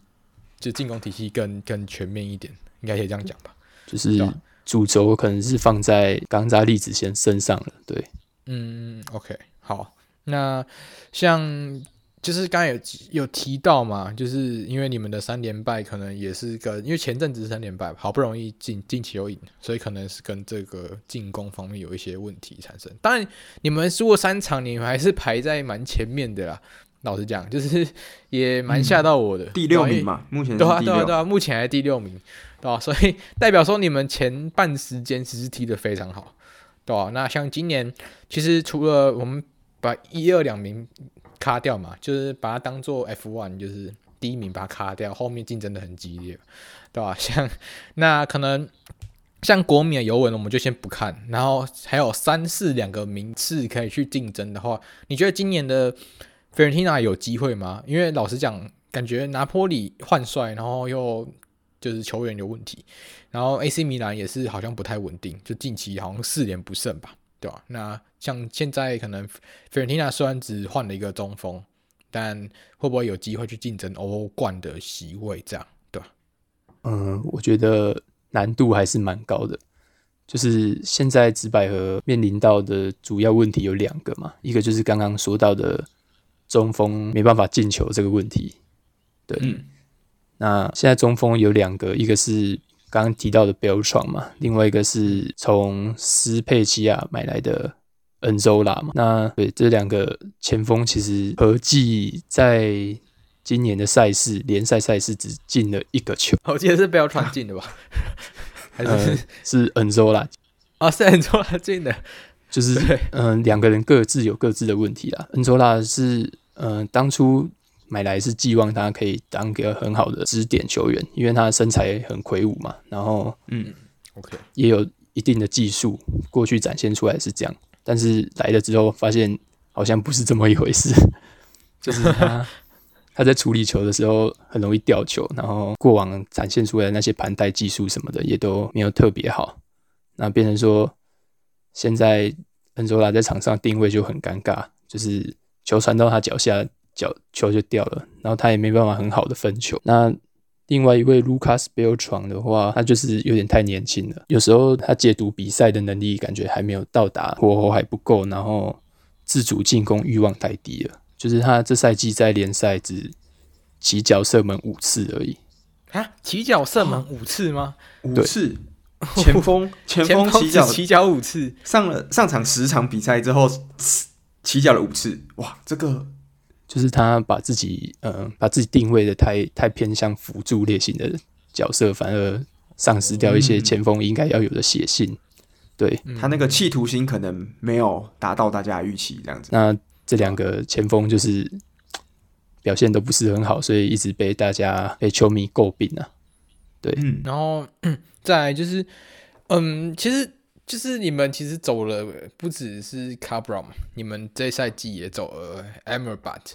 就进攻体系更更全面一点，应该可以这样讲吧？就是主轴可能是放在冈扎利子先身上了，对，嗯，OK，好，那像。就是刚才有有提到嘛，就是因为你们的三连败可能也是跟，因为前阵子是三连败，好不容易进近期有赢，所以可能是跟这个进攻方面有一些问题产生。当然，你们输过三场，你们还是排在蛮前面的啦。老实讲，就是 也蛮吓到我的，嗯、第六名嘛，目前对啊对啊对啊，目前还是第六名，对吧？所以代表说你们前半时间其实踢得非常好，对吧？那像今年，其实除了我们把一二两名。卡掉嘛，就是把它当做 F1，就是第一名把它卡掉，后面竞争的很激烈，对吧？像那可能像国米的、尤文，我们就先不看。然后还有三四两个名次可以去竞争的话，你觉得今年的费伦蒂娜有机会吗？因为老实讲，感觉拿坡里换帅，然后又就是球员有问题，然后 AC 米兰也是好像不太稳定，就近期好像四连不胜吧。对吧、啊？那像现在可能费伦蒂娜虽然只换了一个中锋，但会不会有机会去竞争欧冠的席位？这样对吧？嗯，我觉得难度还是蛮高的。就是现在紫百合面临到的主要问题有两个嘛，一个就是刚刚说到的中锋没办法进球这个问题。对，嗯、那现在中锋有两个，一个是。刚刚提到的贝尔创嘛，另外一个是从斯佩齐亚买来的恩佐拉嘛。那对这两个前锋，其实合计在今年的赛事联赛赛事只进了一个球。我记得是贝尔创进的吧？还是、呃、是恩佐拉？啊，是恩佐拉进的。就是嗯，两、呃、个人各自有各自的问题啦。恩佐拉是嗯、呃，当初。买来是寄望他可以当个很好的支点球员，因为他身材很魁梧嘛，然后嗯，OK，也有一定的技术，过去展现出来是这样，但是来了之后发现好像不是这么一回事，就是他 他在处理球的时候很容易掉球，然后过往展现出来的那些盘带技术什么的也都没有特别好。那变成说，现在恩佐拉在场上定位就很尴尬，就是球传到他脚下，脚球就掉了，然后他也没办法很好的分球。那另外一位 Lucas Beltran 的话，他就是有点太年轻了，有时候他解读比赛的能力感觉还没有到达，火候还不够，然后自主进攻欲望太低了。就是他这赛季在联赛只起脚射门五次而已啊！起脚射门五次吗？五次，前锋前锋起脚起脚五次，上了上场十场比赛之后起脚了五次，哇！这个就是他把自己呃把自己定位的太太偏向辅助类型的角色，反而丧失掉一些前锋应该要有的血性。对，他那个企图心可能没有达到大家的预期，这样子。那这两个前锋就是表现都不是很好，所以一直被大家被球迷诟病啊。对，嗯，然后 再来就是，嗯，其实就是你们其实走了不只是 Cabral 你们这赛季也走了 Amrabat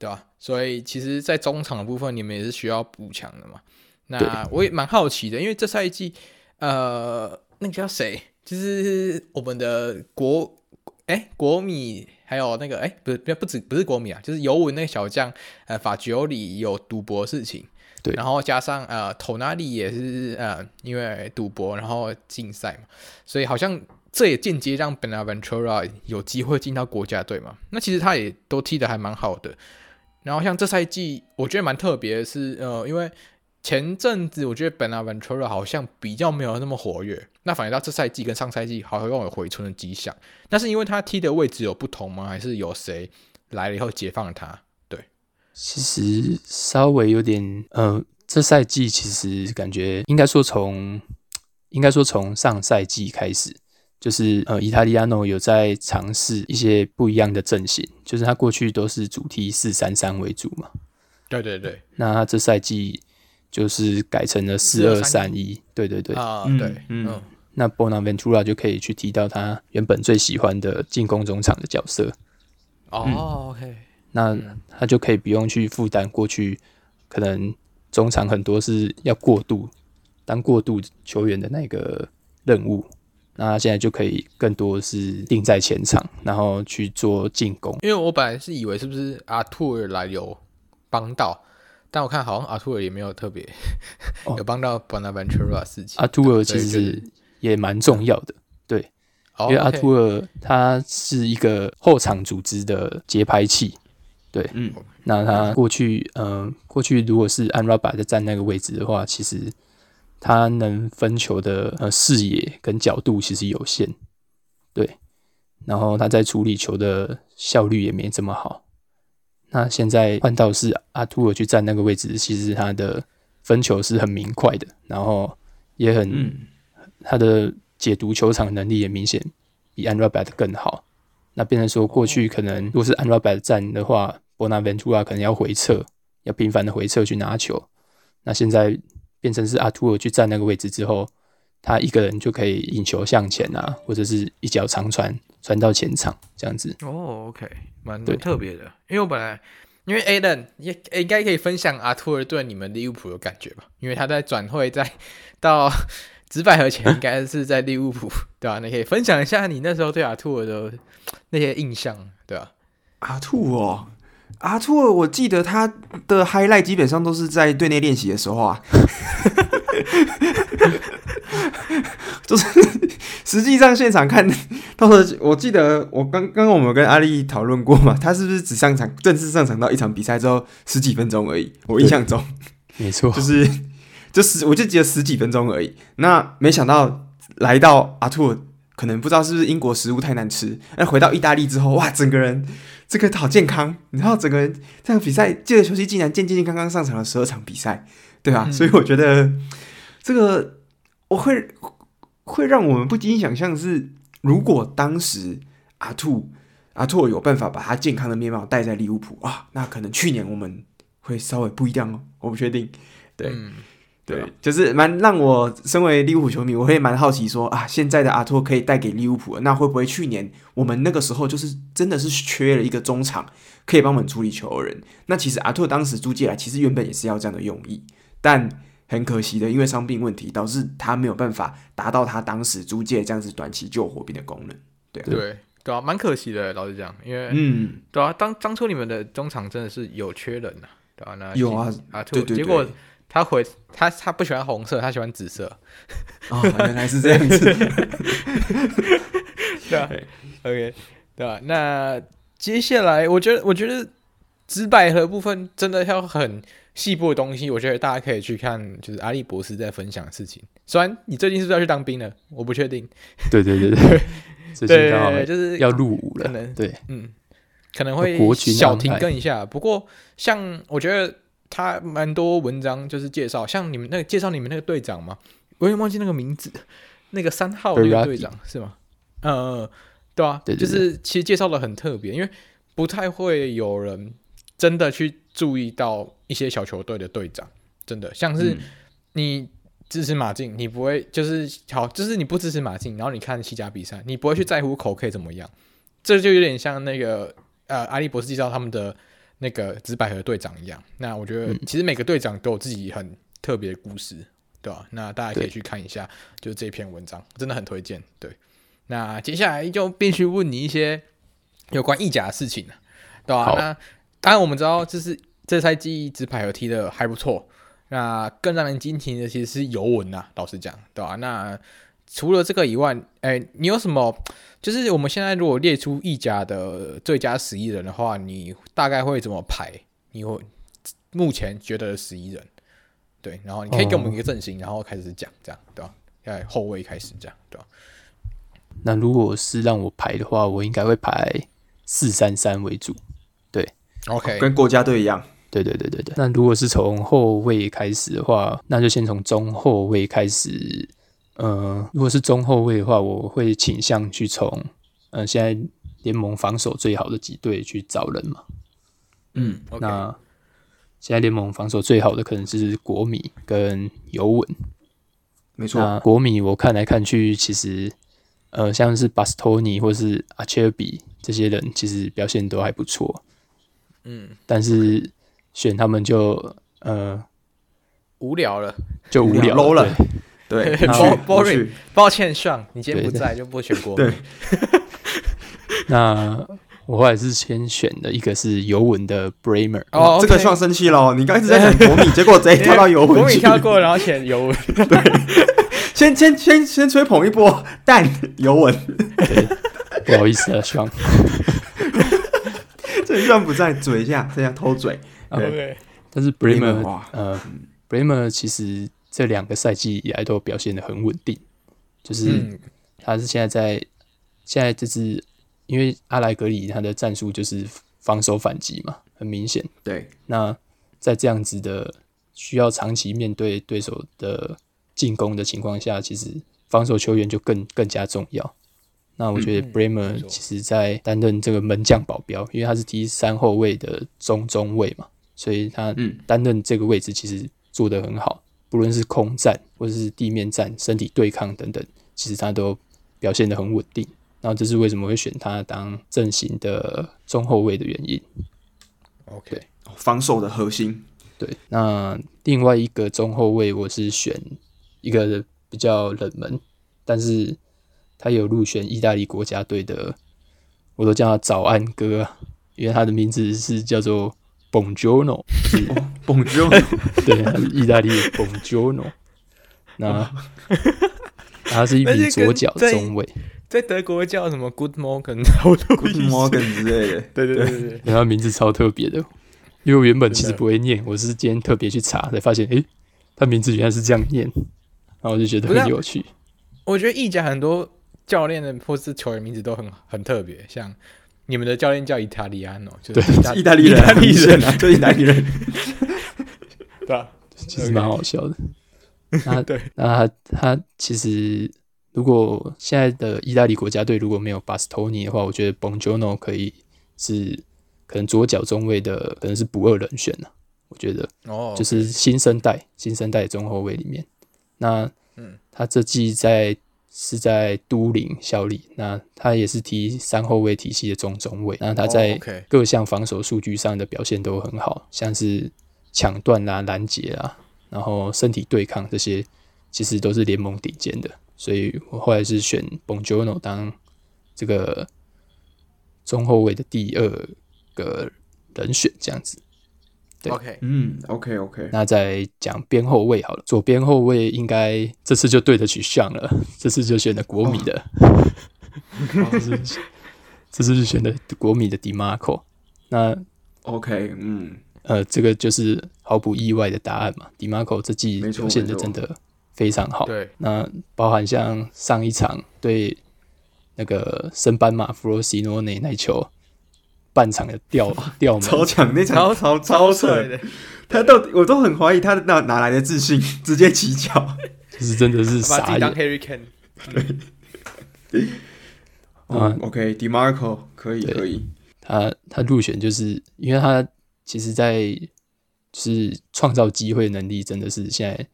对吧？所以其实，在中场的部分，你们也是需要补强的嘛。那我也蛮好奇的，因为这赛季，呃，那个叫谁？就是我们的国，哎，国米。还有那个哎，不是不不止不是国米啊，就是尤文那个小将呃法吉奥里有赌博的事情，对，然后加上呃托纳利也是呃因为赌博然后禁赛嘛，所以好像这也间接让 Bonaventura 有机会进到国家队嘛。那其实他也都踢得还蛮好的。然后像这赛季我觉得蛮特别的是呃因为。前阵子我觉得 Bonaventura 好像比较没有那么活跃，那反而到这赛季跟上赛季好像有回春的迹象。那是因为他踢的位置有不同吗？还是有谁来了以后解放了他？对，其实稍微有点，呃，这赛季其实感觉应该说从应该说从上赛季开始，就是呃，伊塔利亚诺有在尝试一些不一样的阵型，就是他过去都是主踢四三三为主嘛。对对对，那他这赛季。就是改成了四二三一，对对对，啊，对，嗯，那 Bonaventura 就可以去提到他原本最喜欢的进攻中场的角色。哦、嗯、OK，那他就可以不用去负担过去可能中场很多是要过渡当过渡球员的那个任务，那他现在就可以更多是定在前场，然后去做进攻。因为我本来是以为是不是阿图尔来有帮到。但我看好像阿图尔也没有特别、哦、有帮到 Bonaventura 事情。阿图尔其实也蛮重要的，对，因为阿图尔他是一个后场组织的节拍器，对，嗯，那他过去，嗯、呃，过去如果是 Amrabat 在站那个位置的话，其实他能分球的呃视野跟角度其实有限，对，然后他在处理球的效率也没这么好。那现在换到是阿图尔去站那个位置，其实他的分球是很明快的，然后也很、嗯、他的解读球场能力也明显比 Amrabat 更好。那变成说，过去可能如果是 Amrabat 站的话，Bonaventura 可能要回撤，要频繁的回撤去拿球。那现在变成是阿图尔去站那个位置之后，他一个人就可以引球向前啊，或者是一脚长传传到前场这样子。哦，OK。蛮特别的，因为我本来因为 Alan 也应该可以分享阿图尔对你们利物浦有感觉吧？因为他在转会在到直白和前，应该是在利物浦，对吧、啊？你可以分享一下你那时候对阿图尔的那些印象，对吧、啊？阿图尔，阿兔，我记得他的 highlight 基本上都是在队内练习的时候啊。就是实际上现场看，到时候我记得我刚刚我们跟阿丽讨论过嘛，他是不是只上场正式上场到一场比赛之后十几分钟而已？我印象中，没错，就是就是我就记得十几分钟而已。那没想到来到阿图尔，可能不知道是不是英国食物太难吃，那回到意大利之后，哇，整个人这个好健康，你知道整个人这场比赛借着休息竟然健健康康上场了十二场比赛，对吧、啊？嗯、所以我觉得这个我会。会让我们不禁想象是，如果当时阿兔阿兔有办法把他健康的面貌带在利物浦啊，那可能去年我们会稍微不一样哦，我不确定。对，嗯、对，就是蛮让我身为利物浦球迷，我会蛮好奇说啊，现在的阿托可以带给利物浦，那会不会去年我们那个时候就是真的是缺了一个中场可以帮我们处理球的人？那其实阿托当时租借来，其实原本也是要这样的用意，但很可惜的，因为伤病问题，导致他没有办法达到他当时租借这样子短期救火兵的功能。对对对啊，蛮可惜的，老实讲，因为嗯，对啊，当当初你们的中场真的是有缺人呐，对吧？那有啊，阿托，结果。他回他他不喜欢红色，他喜欢紫色。哦，原来是这样子。对啊，OK，对吧？那接下来，我觉得，我觉得紫百合部分真的要很细部的东西，我觉得大家可以去看，就是阿力博士在分享的事情。虽然你最近是不是要去当兵了？我不确定。对对对对，对，就是要入伍了。可能对，嗯，可能会小停更一下。不过，像我觉得。他蛮多文章就是介绍，像你们那个介绍你们那个队长嘛？我有点忘记那个名字，那个三号那个队长是吗？嗯，对啊，对对对，就是其实介绍的很特别，因为不太会有人真的去注意到一些小球队的队长，真的像是你支持马竞，你不会就是好，就是你不支持马竞，然后你看西甲比赛，你不会去在乎口 K 怎么样，这就有点像那个呃阿笠博士介绍他们的。那个紫百合队长一样，那我觉得其实每个队长都有自己很特别的故事，嗯、对吧、啊？那大家可以去看一下，就是这篇文章真的很推荐。对，那接下来就必须问你一些有关意甲的事情了，对吧、啊？那当然我们知道，就是这赛季紫百合踢的还不错，那更让人惊奇的其实是尤文呐，老实讲，对吧、啊？那除了这个以外，哎、欸，你有什么？就是我们现在如果列出意甲的最佳十一人的话，你大概会怎么排？你会目前觉得十一人，对，然后你可以给我们一个阵型，然后开始讲，这样对吧？在后卫开始这样对吧？那如果是让我排的话，我应该会排四三三为主，对，OK，跟国家队一样，对对对对对。那如果是从后卫开始的话，那就先从中后卫开始。呃，如果是中后卫的话，我会倾向去从呃现在联盟防守最好的几队去找人嘛。嗯，那现在联盟防守最好的可能是国米跟尤文。没错，那国米我看来看去，其实呃像是巴斯托尼或是阿切尔比这些人，其实表现都还不错。嗯，但是选他们就呃无聊了，就无聊 low 了。对，boring，抱歉，Sean，你今天不在就不选国米。对，那我后来是先选的一个是尤文的 Bremer。哦，这个 Sean 生气了，你刚一直在选国米，结果直接跳到尤文。国米跳过，然后选尤文。对，先先先先吹捧一波，但尤文。不好意思啊，Sean。这 Sean 不在，嘴一下，这样偷嘴。对，但是 Bremer，呃，Bremer 其实。这两个赛季以来都表现的很稳定，就是他是现在在现在这支，因为阿莱格里他的战术就是防守反击嘛，很明显。对，那在这样子的需要长期面对对手的进攻的情况下，其实防守球员就更更加重要。那我觉得 Bremer 其实在担任这个门将保镖，因为他是踢三后卫的中中卫嘛，所以他担任这个位置其实做得很好。不论是空战或者是地面战、身体对抗等等，其实他都表现得很稳定。然后这是为什么会选他当阵型的中后卫的原因。OK，防守的核心。对，那另外一个中后卫我是选一个比较冷门，但是他有入选意大利国家队的，我都叫他早安哥，因为他的名字是叫做。Buongiorno，是 Buongiorno，对，他是意大利的 Buongiorno。那他是一名左脚中卫，在德国叫什么 Good Morning，Good Morning 之类的。对对对对，然后名字超特别的，因为我原本其实不会念，我是今天特别去查才发现，诶，他名字原来是这样念，然后我就觉得很有趣。我觉得意甲很多教练的或是球员名字都很很特别，像。你们的教练叫意大利安哦，就是意大利人，意大利人啊，就 意大利人，对吧？其实蛮好笑的。那对，那他他其实如果现在的意大利国家队如果没有巴斯托尼的话，我觉得 Buongiorno 可以是可能左脚中卫的可能是不二人选呢。我觉得哦，就是新生代新生代中后卫里面，那嗯，他这季在是在都灵效力，那他也是踢三后卫体系的中中卫，那他在各项防守数据上的表现都很好，像是抢断啦、拦截啊，然后身体对抗这些，其实都是联盟顶尖的，所以我后来是选 Buongiorno 当这个中后卫的第二个人选，这样子。对，OK，嗯，OK OK，那再讲边后卫好了，左边后卫应该这次就对得起上了，这次就选的国米的，哦、这次这次就选的国米的 Dimarco。那 OK，嗯，呃，这个就是毫不意外的答案嘛，Dimarco 这季表现的真的非常好。对，那包含像上一场对那个升班马弗罗西诺内那球。半场的吊 吊门。超强，那场超超超帅的，他到底我都很怀疑他那哪来的自信，直接起脚，就是真的是傻眼。当 Harry Kane，对，嗯，OK，Demarco 可以可以，他他入选就是因为他其实在就是创造机会能力真的是现在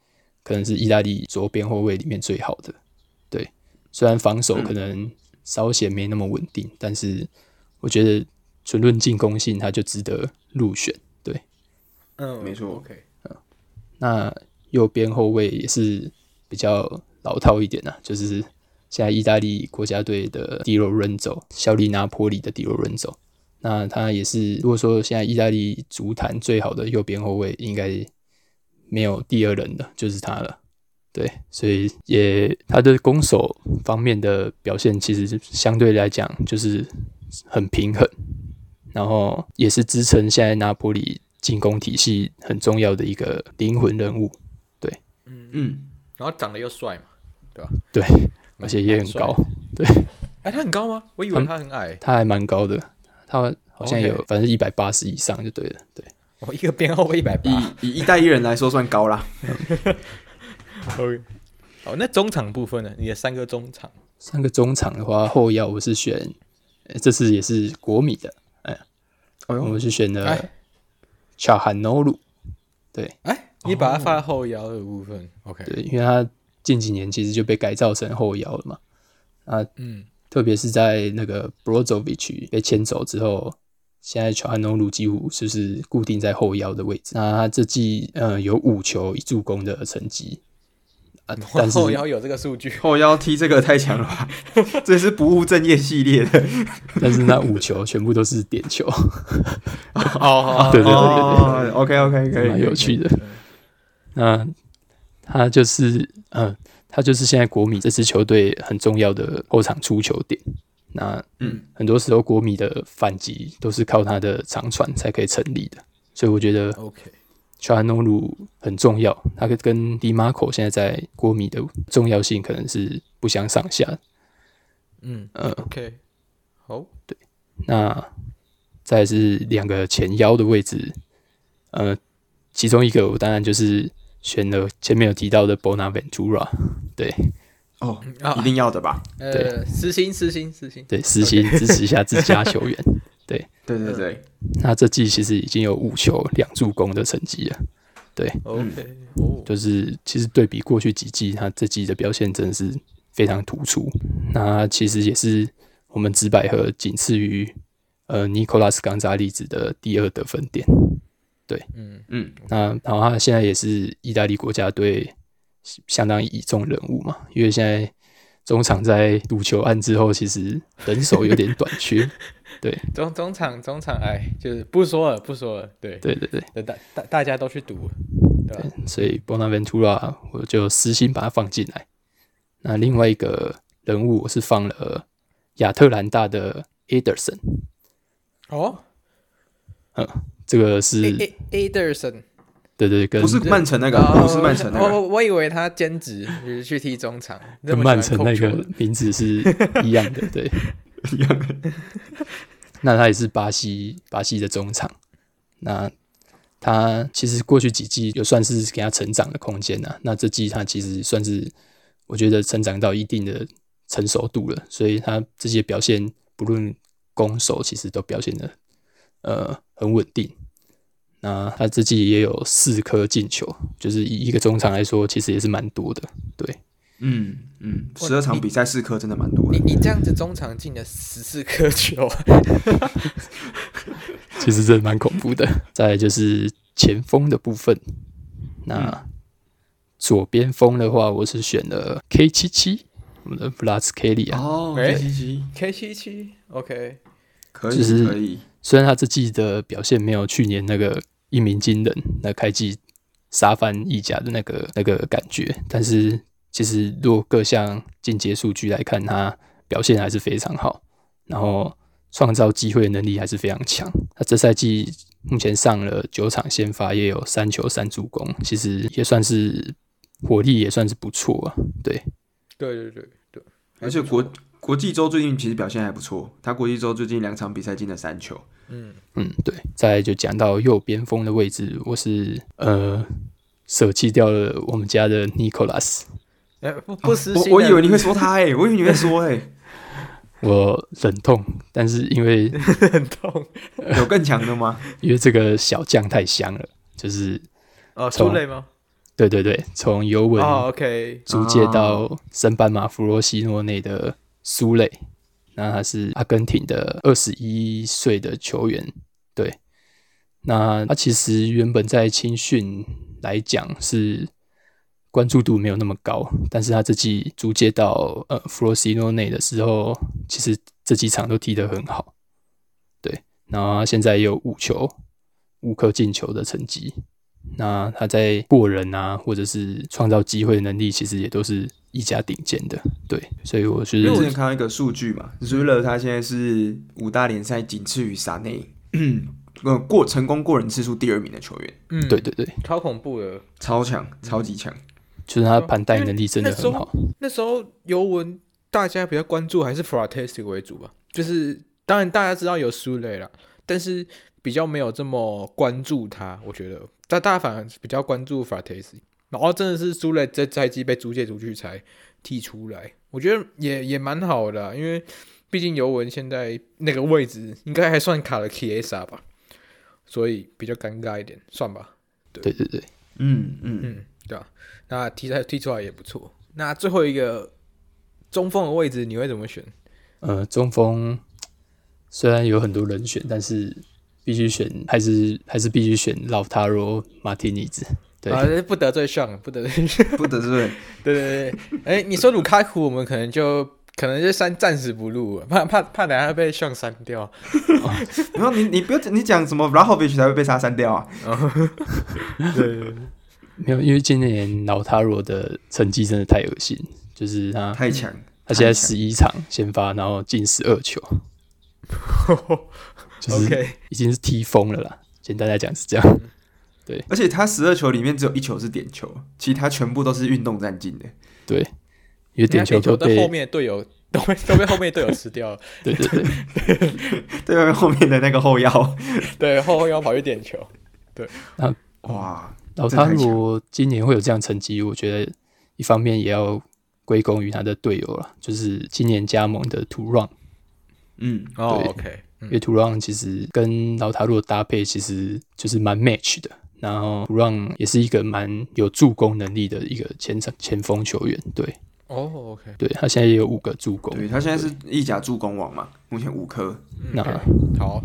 可能是意大利左边后卫里面最好的，对，虽然防守可能稍显没那么稳定，嗯，但是我觉得。纯论进攻性，他就值得入选。对，嗯，没错。OK，嗯，那右边后卫也是比较老套一点的，就是现在意大利国家队的迪罗伦佐，效力拿坡里的迪罗伦佐。那他也是，如果说现在意大利足坛最好的右边后卫，应该没有第二人的，就是他了。对，所以也他的攻守方面的表现，其实相对来讲就是很平衡。然后也是支撑现在拿坡里进攻体系很重要的一个灵魂人物，对，嗯嗯，然后长得又帅嘛，对吧？对，而且也很高，对。哎，他很高吗？我以为他很矮。他还蛮高的，他好像有反正一百八十以上就对了，对。我一个边后卫一百八，以以一代一人来说算高啦。OK，好，那中场部分呢？你的三个中场，三个中场的话，后腰我是选，这次也是国米的。我们是选的乔汉诺鲁，对，哎，你把它放在后腰的部分，OK，对，因为他近几年其实就被改造成后腰了嘛，啊，嗯，特别是在那个 Brozovic 被签走之后，现在乔汉诺鲁几乎就是固定在后腰的位置，那他这季呃有五球一助攻的成绩。啊、但是后腰有这个数据，后腰踢这个太强了吧？这是不务正业系列的，但是那五球全部都是点球。哦，对对对对，OK OK，可以，蛮有趣的。那他就是，嗯、呃，他就是现在国米这支球队很重要的后场出球点。那嗯，很多时候国米的反击都是靠他的长传才可以成立的，所以我觉得 OK。乔安诺鲁很重要，他跟迪马科现在在国米的重要性可能是不相上下。嗯呃，OK，好，对，那再是两个前腰的位置，呃，其中一个我当然就是选了前面有提到的 Bonaventura，对，哦，一定要的吧？呃，私心，私心，私心，对，私心支持一下自家球员。对。对对对，那这季其实已经有五球两助攻的成绩了。对，OK，就是其实对比过去几季，他这季的表现真的是非常突出。那其实也是我们紫百合仅次于呃尼古拉斯冈扎利子的第二得分点。对，嗯。嗯，那然后他现在也是意大利国家队相当倚重人物嘛，因为现在中场在赌球案之后，其实人手有点短缺。对，中中场中场，哎，就是不说了，不说了。对，对对对，大大大家都去赌，对，对，所以 Bonaventura 我就私心把它放进来。那另外一个人物，我是放了亚特兰大的 Ederson。哦，嗯，这个是 Ederson。对对，跟不是曼城那个，不是曼城那个。我我以为他兼职就是去踢中场，跟曼城那个名字是一样的，对。一样的，那他也是巴西巴西的中场，那他其实过去几季有算是给他成长的空间呐。那这季他其实算是我觉得成长到一定的成熟度了，所以他这些表现不论攻守，其实都表现的呃很稳定。那他这季也有四颗进球，就是以一个中场来说，其实也是蛮多的。对，嗯嗯，十二场比赛四颗真的蛮多的。你你这样子中场进了十四颗球，其实真的蛮恐怖的。再来就是前锋的部分，那左边锋的话，我是选了 K 七七，我们的 Kvaratskhelia 啊。哦，K 七七，K 七七，OK，可以可以。虽然他这季的表现没有去年那个一鸣惊人、那开季杀翻意甲的那个那个感觉，但是其实如果各项进阶数据来看，他表现还是非常好，然后创造机会的能力还是非常强。他这赛季目前上了九场先发，也有三球三助攻，其实也算是火力也算是不错啊。对，对对对对，而且国。国际周最近其实表现还不错，他国际周最近两场比赛进了三球。嗯嗯，对。再就讲到右边锋的位置，我是呃舍弃掉了我们家的 Nicolas。哎、欸，不不实我我以为你会说他哎、欸，我以为你会说哎、欸，我忍痛，但是因为忍痛，有更强的吗？因为这个小将太香了，就是哦，苏雷吗？对对对，从尤文哦，OK，租借到升班马弗罗西诺内的。苏雷，那他是阿根廷的二十一岁的球员，对，那他其实原本在青训来讲是关注度没有那么高，但是他这季租借到呃弗罗西诺内的时候，其实这几场都踢得很好，对，然后他现在也有五球五颗进球的成绩。那他在过人啊，或者是创造机会的能力，其实也都是一家顶尖的。对，所以我是因为我之前看到一个数据嘛，Zule 他现在是五大联赛仅次于萨内，嗯，过成功过人次数第二名的球员。嗯，对对对，超恐怖的，超强，超级强，就是他盘带能力真的很好。那时候尤文大家比较关注还是 Frattesi 为主吧，就是当然大家知道有 Süle 了，但是比较没有这么关注他，我觉得。但大家反而比较关注 Frattesi，然后真的是苏雷这赛季被租借出去才踢出来，我觉得也也蛮好的，因为毕竟尤文现在那个位置应该还算卡了 Chiesa 吧，所以比较尴尬一点，算吧。对对对对，嗯嗯嗯，对啊，那踢出踢出来也不错。那最后一个中锋的位置你会怎么选？呃，中锋虽然有很多人选，但是。必须选，还是还是必须选老塔罗马蒂尼兹？对啊，不得罪上，不得罪，不得罪。对对对，哎、欸，你说卢卡库，我们可能就可能就删暂时不录了，怕怕怕等下被上删掉。然后你你不要你讲什么 Vlahovic 才会被他删掉啊？对，对，对，没有，因为今年老塔罗的成绩真的太恶心，就是他太强，他现在十一场先发，然后进十二球。OK，已经是踢疯了啦。简单来讲是这样，对。而且他十二球里面只有一球是点球，其他全部都是运动战进的。对，因为点球都被后面队友 都被都被后面队友吃掉了。对对对，对 后面的那个后腰，对后腰跑去点球。对，那哇，然后他如今年会有这样成绩，我觉得一方面也要归功于他的队友了，就是今年加盟的 Thuram。嗯，哦，OK。因为 Thuram 其实跟老塔罗搭配其实就是蛮 match 的，然后 Thuram 也是一个蛮有助攻能力的一个前场前锋球员，对，哦、oh,，OK，对他现在也有五个助攻，对他现在是意甲助攻王嘛，目前五颗。那 okay, 好，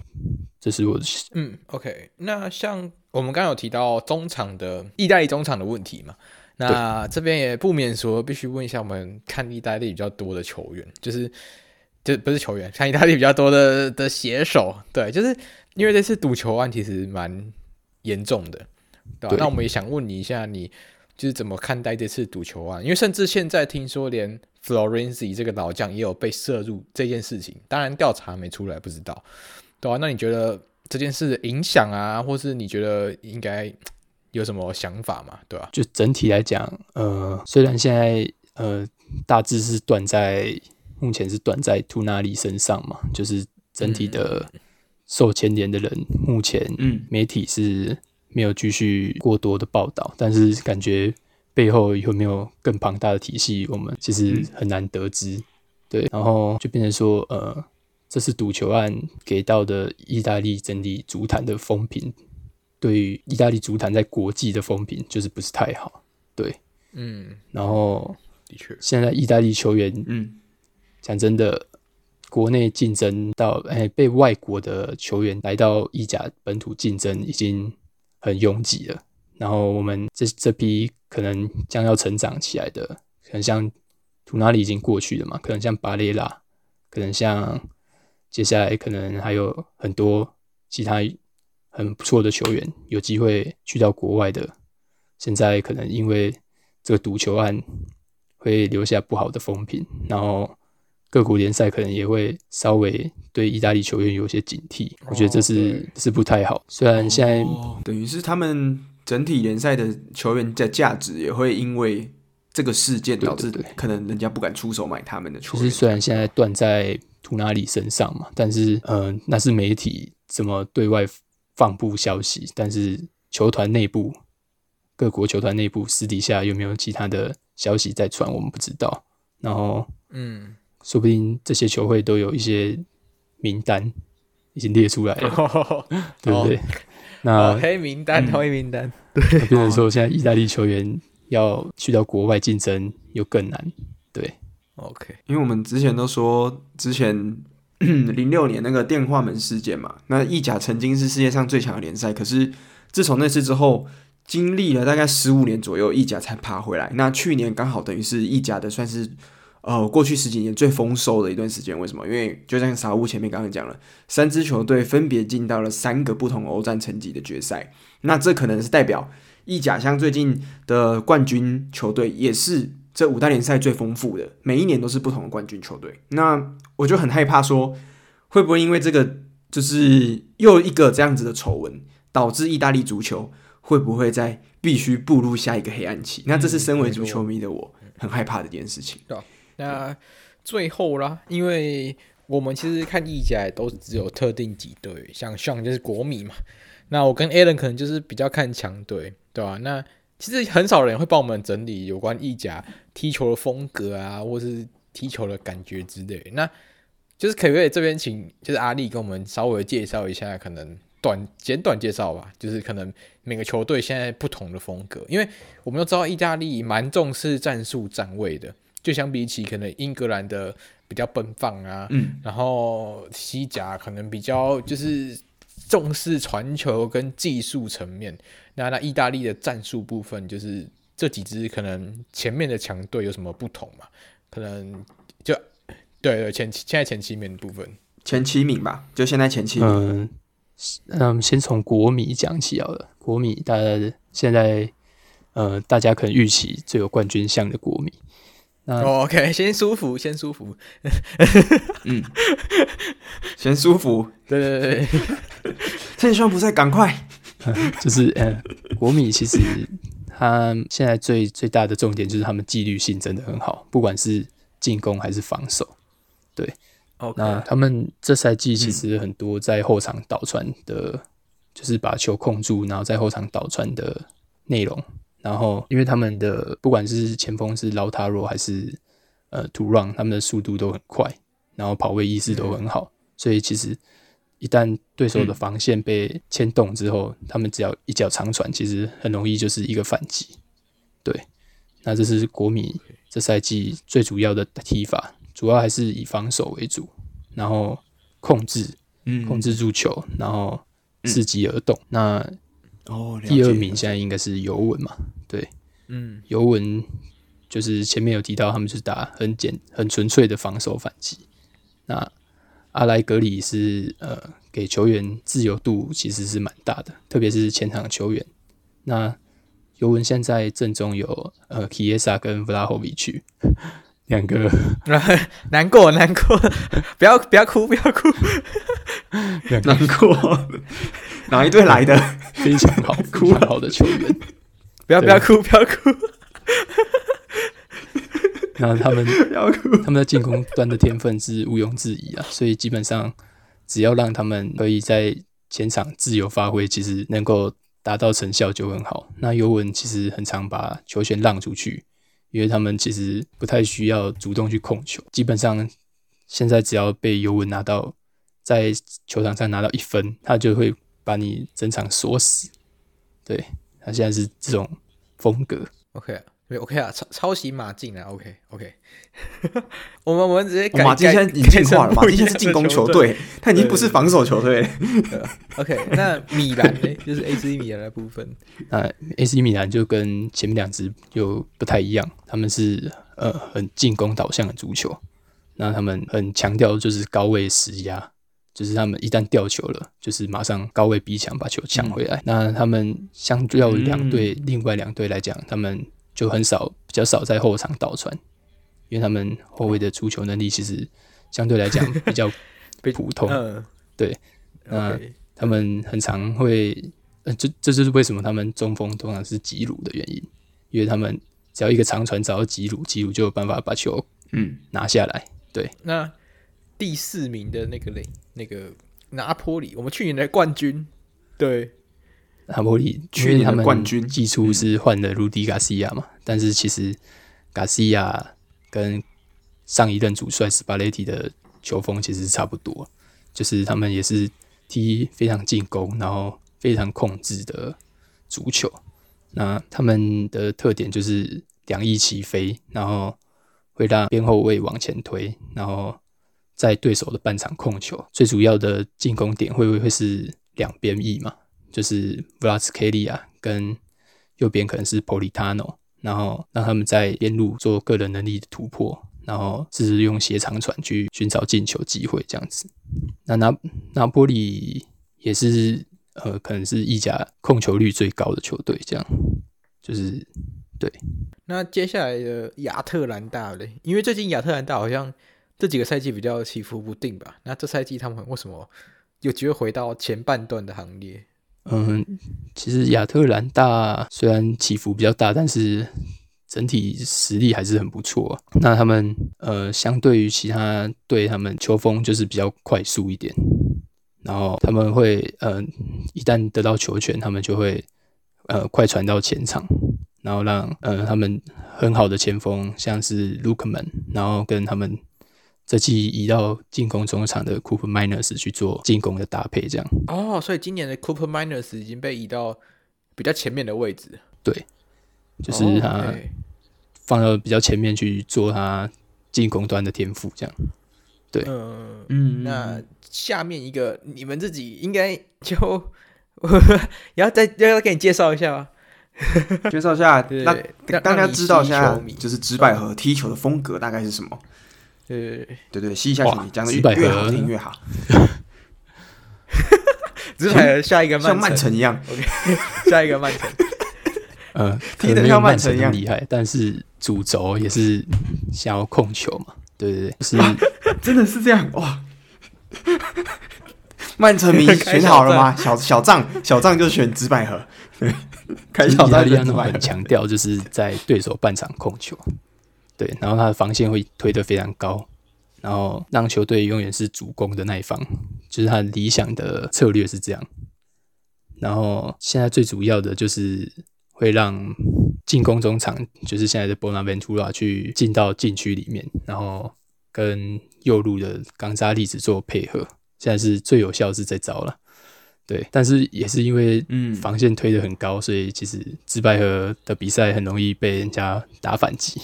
这是我的嗯，OK，那像我们刚刚有提到中场的意大利中场的问题嘛，那这边也不免说必须问一下我们看意大利比较多的球员，就是。就不是球员，看意大利比较多的的写手，对，就是因为这次赌球案其实蛮严重的，对吧？对，那我们也想问你一下，你就是怎么看待这次赌球案？因为甚至现在听说连 Florenzi 这个老将也有被涉入这件事情，当然调查没出来，不知道，对啊？那你觉得这件事影响啊，或是你觉得应该有什么想法嘛？对吧？就整体来讲，呃，虽然现在呃大致是断在。目前是断在图纳里身上嘛，就是整体的受牵连的人，目前媒体是没有继续过多的报道，但是感觉背后有没有更庞大的体系，我们其实很难得知。对，然后就变成说，呃，这次赌球案给到的意大利整体足坛的风评，对于意大利足坛在国际的风评就是不是太好。对，嗯，然后的确，现在意大利球员，嗯，讲真的，国内竞争到哎，被外国的球员来到意甲本土竞争已经很拥挤的。然后我们这这批可能将要成长起来的，可能像图纳里已经过去了嘛，可能像巴雷拉，可能像接下来可能还有很多其他很不错的球员有机会去到国外的。现在可能因为这个赌球案会留下不好的风评，然后各国联赛可能也会稍微对意大利球员有些警惕。我觉得这是是不太好。虽然现在等于是他们整体联赛的球员的价值也会因为这个事件导致可能人家不敢出手买他们的球员。其实虽然现在断在图纳里身上嘛，但是嗯、呃，那是媒体怎么对外放布消息，但是球团内部。各国球团内部私底下有没有其他的消息在传，我们不知道。然后，嗯，说不定这些球会都有一些名单已经列出来了，哦、对不对？哦、那、哦、黑名单，黑名单。对，变成说现在意大利球员要去到国外竞争又更难。对，OK。因为我们之前都说，之前 零六年那个电话门事件嘛，那意甲曾经是世界上最强的联赛，可是自从那次之后。经历了大概十五年左右，意甲才爬回来。那去年刚好等于是意甲的算是呃过去十几年最丰收的一段时间。为什么？因为就像沙乌前面刚刚讲了，三支球队分别进到了三个不同欧战层级的决赛。那这可能是代表意甲像最近的冠军球队，也是这五大联赛最丰富的，每一年都是不同的冠军球队。那我就很害怕说，会不会因为这个就是又一个这样子的丑闻，导致意大利足球？会不会在必须步入下一个黑暗期？那这是身为足球迷的我很害怕的一件事情。那最后啦，因为我们其实看意甲都只有特定几队，像像就是国米嘛。那我跟 Alan 可能就是比较看强队，对吧？那其实很少人会帮我们整理有关意甲踢球的风格啊，或是踢球的感觉之类。那就是可不可以这边请就是阿力跟我们稍微介绍一下，可能。短简短介绍吧，就是可能每个球队现在不同的风格，因为我们都知道意大利蛮重视战术站位的，就相比起可能英格兰的比较奔放啊，嗯，然后西甲可能比较就是重视传球跟技术层面，那那意大利的战术部分就是这几支可能前面的强队有什么不同嘛？可能就对对前现在前七名的部分，前七名吧，就现在前七名。嗯嗯，先从国米讲起好了。国米，大家现在呃，大家可能预期最有冠军相的国米。OK，先舒服，先舒服。嗯，先舒服。对对对对，趁双不在，赶快。就是呃，国米其实他现在最最大的重点就是他们纪律性真的很好，不管是进攻还是防守。对。Okay. 那他们这赛季其实很多在后场倒传的，嗯、就是把球控住，然后在后场倒传的内容。然后，因为他们的不管是前锋是劳塔罗还是呃图让，他们的速度都很快，然后跑位意识都很好，嗯、所以其实一旦对手的防线被牵动之后，嗯、他们只要一脚长传，其实很容易就是一个反击。对，那这是国米这赛季最主要的踢法。主要还是以防守为主，然后控制，嗯，控制住球，然后伺机而动。嗯、那哦，第二名现在应该是尤文嘛？对，嗯，尤文就是前面有提到，他们就是打很简、很纯粹的防守反击。那阿莱格里是呃，给球员自由度其实是蛮大的，特别是前场球员。那尤文现在阵中有呃，基耶萨跟弗拉霍维奇。两个难过 难过，不要不要哭不要哭，两个难过，哪一队来的？非常好，非常好的球员，不要不要哭不要哭。那他们他们在进攻端的天分是毋庸置疑啊，所以基本上只要让他们可以在前场自由发挥，其实能够达到成效就很好。那尤文其实很常把球权让出去。因为他们其实不太需要主动去控球，基本上现在只要被尤文拿到在球场上拿到一分，他就会把你整场锁死。对，他现在是这种风格。OK 啊。OK 啊，抄抄袭马竞啊，OK OK，我们我们直接改。马竞现在已经进化了，马竞现在是进攻球队，他已经不是防守球队。OK，那米兰呢？就是 AC 米兰的部分。那 AC 米兰就跟前面两支就不太一样，他们是呃很进攻导向的足球，那他们很强调就是高位施压，就是他们一旦掉球了，就是马上高位逼抢把球抢回来。嗯、那他们相较于两队、嗯、另外两队来讲，他们。就很少，比较少在后场倒传，因为他们后卫的出球能力其实相对来讲比较 普通。嗯、对，那他们很常会，呃，这这就是为什么他们中锋通常是吉鲁的原因，因为他们只要一个长传找到吉鲁，吉鲁就有办法把球嗯拿下来。嗯、对，那第四名的那个嘞，那个拿坡里，我们去年的冠军，对。拿坡里去年的冠军，季初是换了鲁迪·加西亚嘛？但是其实加西亚跟上一任主帅斯巴雷蒂的球风其实差不多，就是他们也是踢非常进攻，然后非常控制的足球。那他们的特点就是两翼齐飞，然后会让边后卫往前推，然后在对手的半场控球。最主要的进攻点会不会是两边翼嘛？就是布拉兹凯利亚跟右边可能是波利塔诺，然后让他们在边路做个人能力的突破，然后是用斜长传去寻找进球机会这样子。那拿拿波里也是呃，可能是意甲控球率最高的球队，这样就是对。那接下来的亚特兰大嘞，因为最近亚特兰大好像这几个赛季比较起伏不定吧？那这赛季他们为什么有机会回到前半段的行列？嗯，其实亚特兰大虽然起伏比较大，但是整体实力还是很不错。那他们呃，相对于其他队，他们球风就是比较快速一点。然后他们会呃，一旦得到球权，他们就会呃快传到前场，然后让呃他们很好的前锋，像是 Lookman，然后跟他们。这季移到进攻中场的 Cooper Miners 去做进攻的搭配，这样哦，所以今年的 Cooper Miners 已经被移到比较前面的位置。对，就是他放到比较前面去做他进攻端的天赋，这样。对，嗯嗯。那下面一个你们自己应该就 要再要要给你介绍一下吗？介绍一下，那大家知道一下，就是直百合踢球的风格大概是什么？对对对，吸一下球，讲的越好听越好。直百合下一个像曼城一样，OK，下一个曼城。呃，踢得像曼城一样厉害，但是主轴也是想要控球嘛。对对对，是，真的是这样哇！曼城迷选好了吗？小小账小账就选紫百合。对，开小账一样的话，很强调就是在对手半场控球。对，然后他的防线会推得非常高，然后让球队永远是主攻的那一方，就是他理想的策略是这样。然后现在最主要的就是会让进攻中场，就是现在的 Bonaventura 去进到禁区里面，然后跟右路的冈扎利子做配合，现在是最有效是这招了。对，但是也是因为嗯防线推得很高，所以其实直白河的比赛很容易被人家打反击。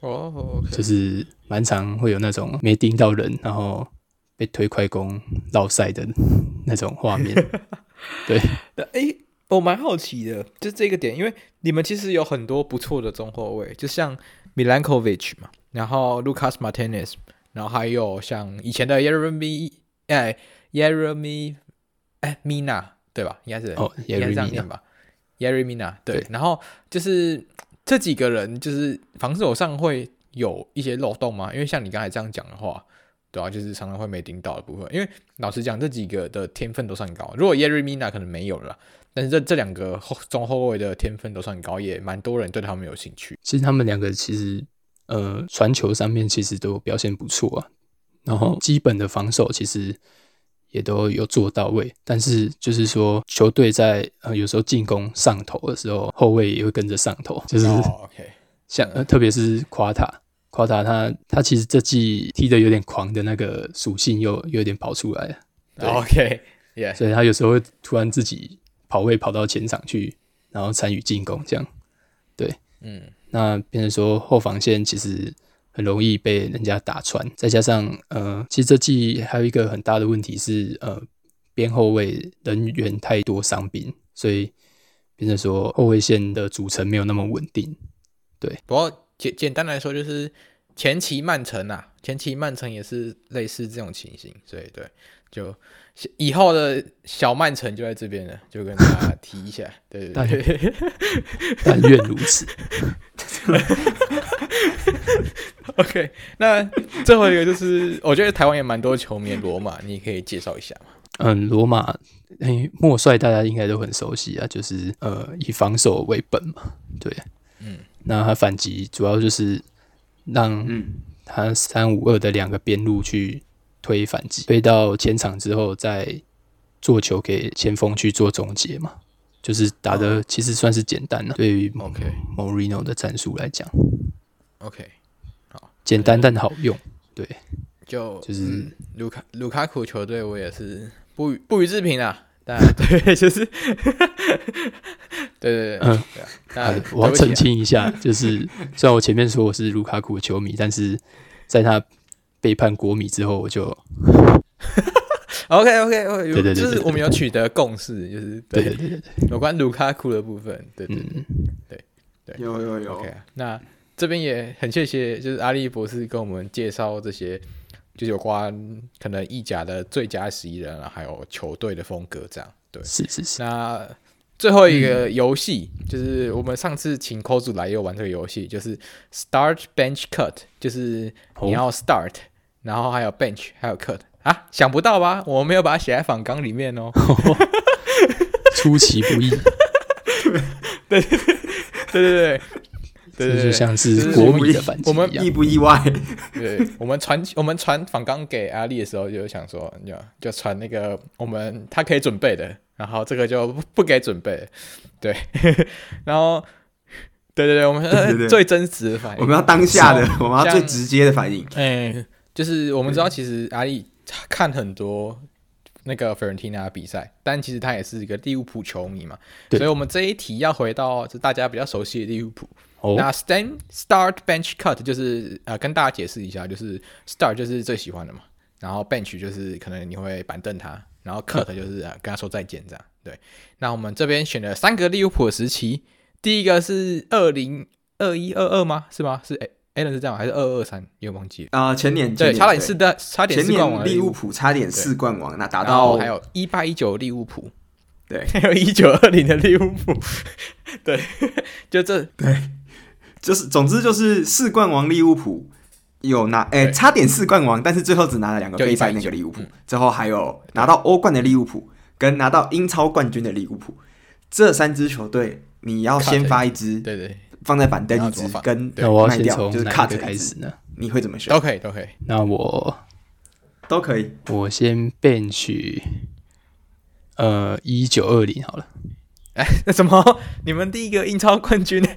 哦，oh. 就是蛮常会有那种没盯到人，然后被推快攻绕赛的那种画面。对，哎、欸，我蛮好奇的，就这个点，因为你们其实有很多不错的中后卫，就像 Milankovic 嘛，然后 Lucas Martinez，然后还有像以前的 Yeremy，哎，Yeremy，哎，Mina，对吧？应该是哦，应该是这样念吧，Yeremy Mina，对，对然后就是。这几个人就是防守上会有一些漏洞吗？因为像你刚才这样讲的话，对啊，就是常常会没盯到的部分。因为老实讲，这几个的天分都算高。如果 Yerry Mina 可能没有了，但是这这两个中后卫的天分都算高，也蛮多人对他们有兴趣。其实他们两个其实呃传球上面其实都表现不错啊，然后基本的防守其实。也都有做到位，但是就是说，球队在呃有时候进攻上头的时候，后卫也会跟着上头，就是、oh. 像呃特别是夸塔，夸塔他他其实这季踢的有点狂的那个属性又有点跑出来了，对 OK，yeah. 所以他有时候会突然自己跑位跑到前场去，然后参与进攻这样。对，嗯，那变成说后防线其实很容易被人家打穿，再加上呃，其实这季还有一个很大的问题是呃，边后卫人员太多伤兵，所以变成说后卫线的组成没有那么稳定。对，不过简简单来说就是前期曼城啊，前期曼城也是类似这种情形，所以对，就以后的小曼城就在这边了，就跟大家提一下，对 对对，但愿如此。OK，那最后一个就是，我觉得台湾也蛮多球迷，罗马，你可以介绍一下吗？嗯，罗马，哎，莫帅大家应该都很熟悉啊，就是呃，以防守为本嘛，对，嗯。那他反击主要就是让他三五二的两个边路去推反击，推到前场之后再做球给前锋去做终结嘛，就是打的其实算是简单了。对于 OK Mourinho 的战术来讲，OK，好，简单但好用。对，就就是卢卡卢卡库球队，我也是不予不予置评啊。但 对，就是。对对对，嗯，对啊，我要澄清一下，就是虽然我前面说我是卢卡库的球迷，但是在他背叛国米之后，我就 OK OK OK，对对对，就是我们有取得共识，就是对。对对对，有关卢卡库的部分，对对对对，有有有，OK，那这边也很谢谢，就是阿力博士跟我们介绍这些，就是有关可能意甲的最佳十一人啊，还有球队的风格这样，对，是是是，那。最后一个游戏、嗯、就是我们上次请 Kozu 来又玩这个游戏，就是 Start Bench Cut，就是你要 Start，、哦、然后还有 Bench，还有 Cut 啊，想不到吧？我没有把它写在访纲里面哦，出其不意，对对对对对对，就像是国米的反击一样，我们意不意外？对，我们传我们传访纲给阿力的时候，就想说，就就传那个我们他可以准备的。然后这个就不给准备，对，然后对对对，我们最真实的反应，我们要当下的，我们要最直接的反应。哎，就是我们知道，其实阿力看很多那个费伦蒂娜的比赛，但其实他也是一个利物浦球迷嘛，所以我们这一题要回到就大家比较熟悉的利物浦。那 stand start bench cut 就是呃跟大家解释一下，就是 start 就是最喜欢的嘛，然后 bench 就是可能你会板凳他。然后 cut 就是跟他说再见，这样对。那我们这边选了三个利物浦的时期，第一个是二零二一二二吗？是吗？是哎，Allen 是这样还是二二三？有忘记啊？前年对，差点四的，差点四冠王利物浦差点四冠王，那达到还有一八一九利物浦，对，还有一九二零的利物浦，对，就这 对，就是总之就是四冠王利物浦。有拿诶、欸，差点四冠王，但是最后只拿了两个杯赛那个利物浦，之后还有拿到欧冠的利物浦，跟拿到英超冠军的利物浦，这三支球队，你要先发一支，对对，放在板凳一支，跟卖掉就是 cut 开始呢？你会怎么选？都可以，都可以。那我都可以，我先 bench，呃，一九二零好了。哎，那什么？你们第一个英超冠军？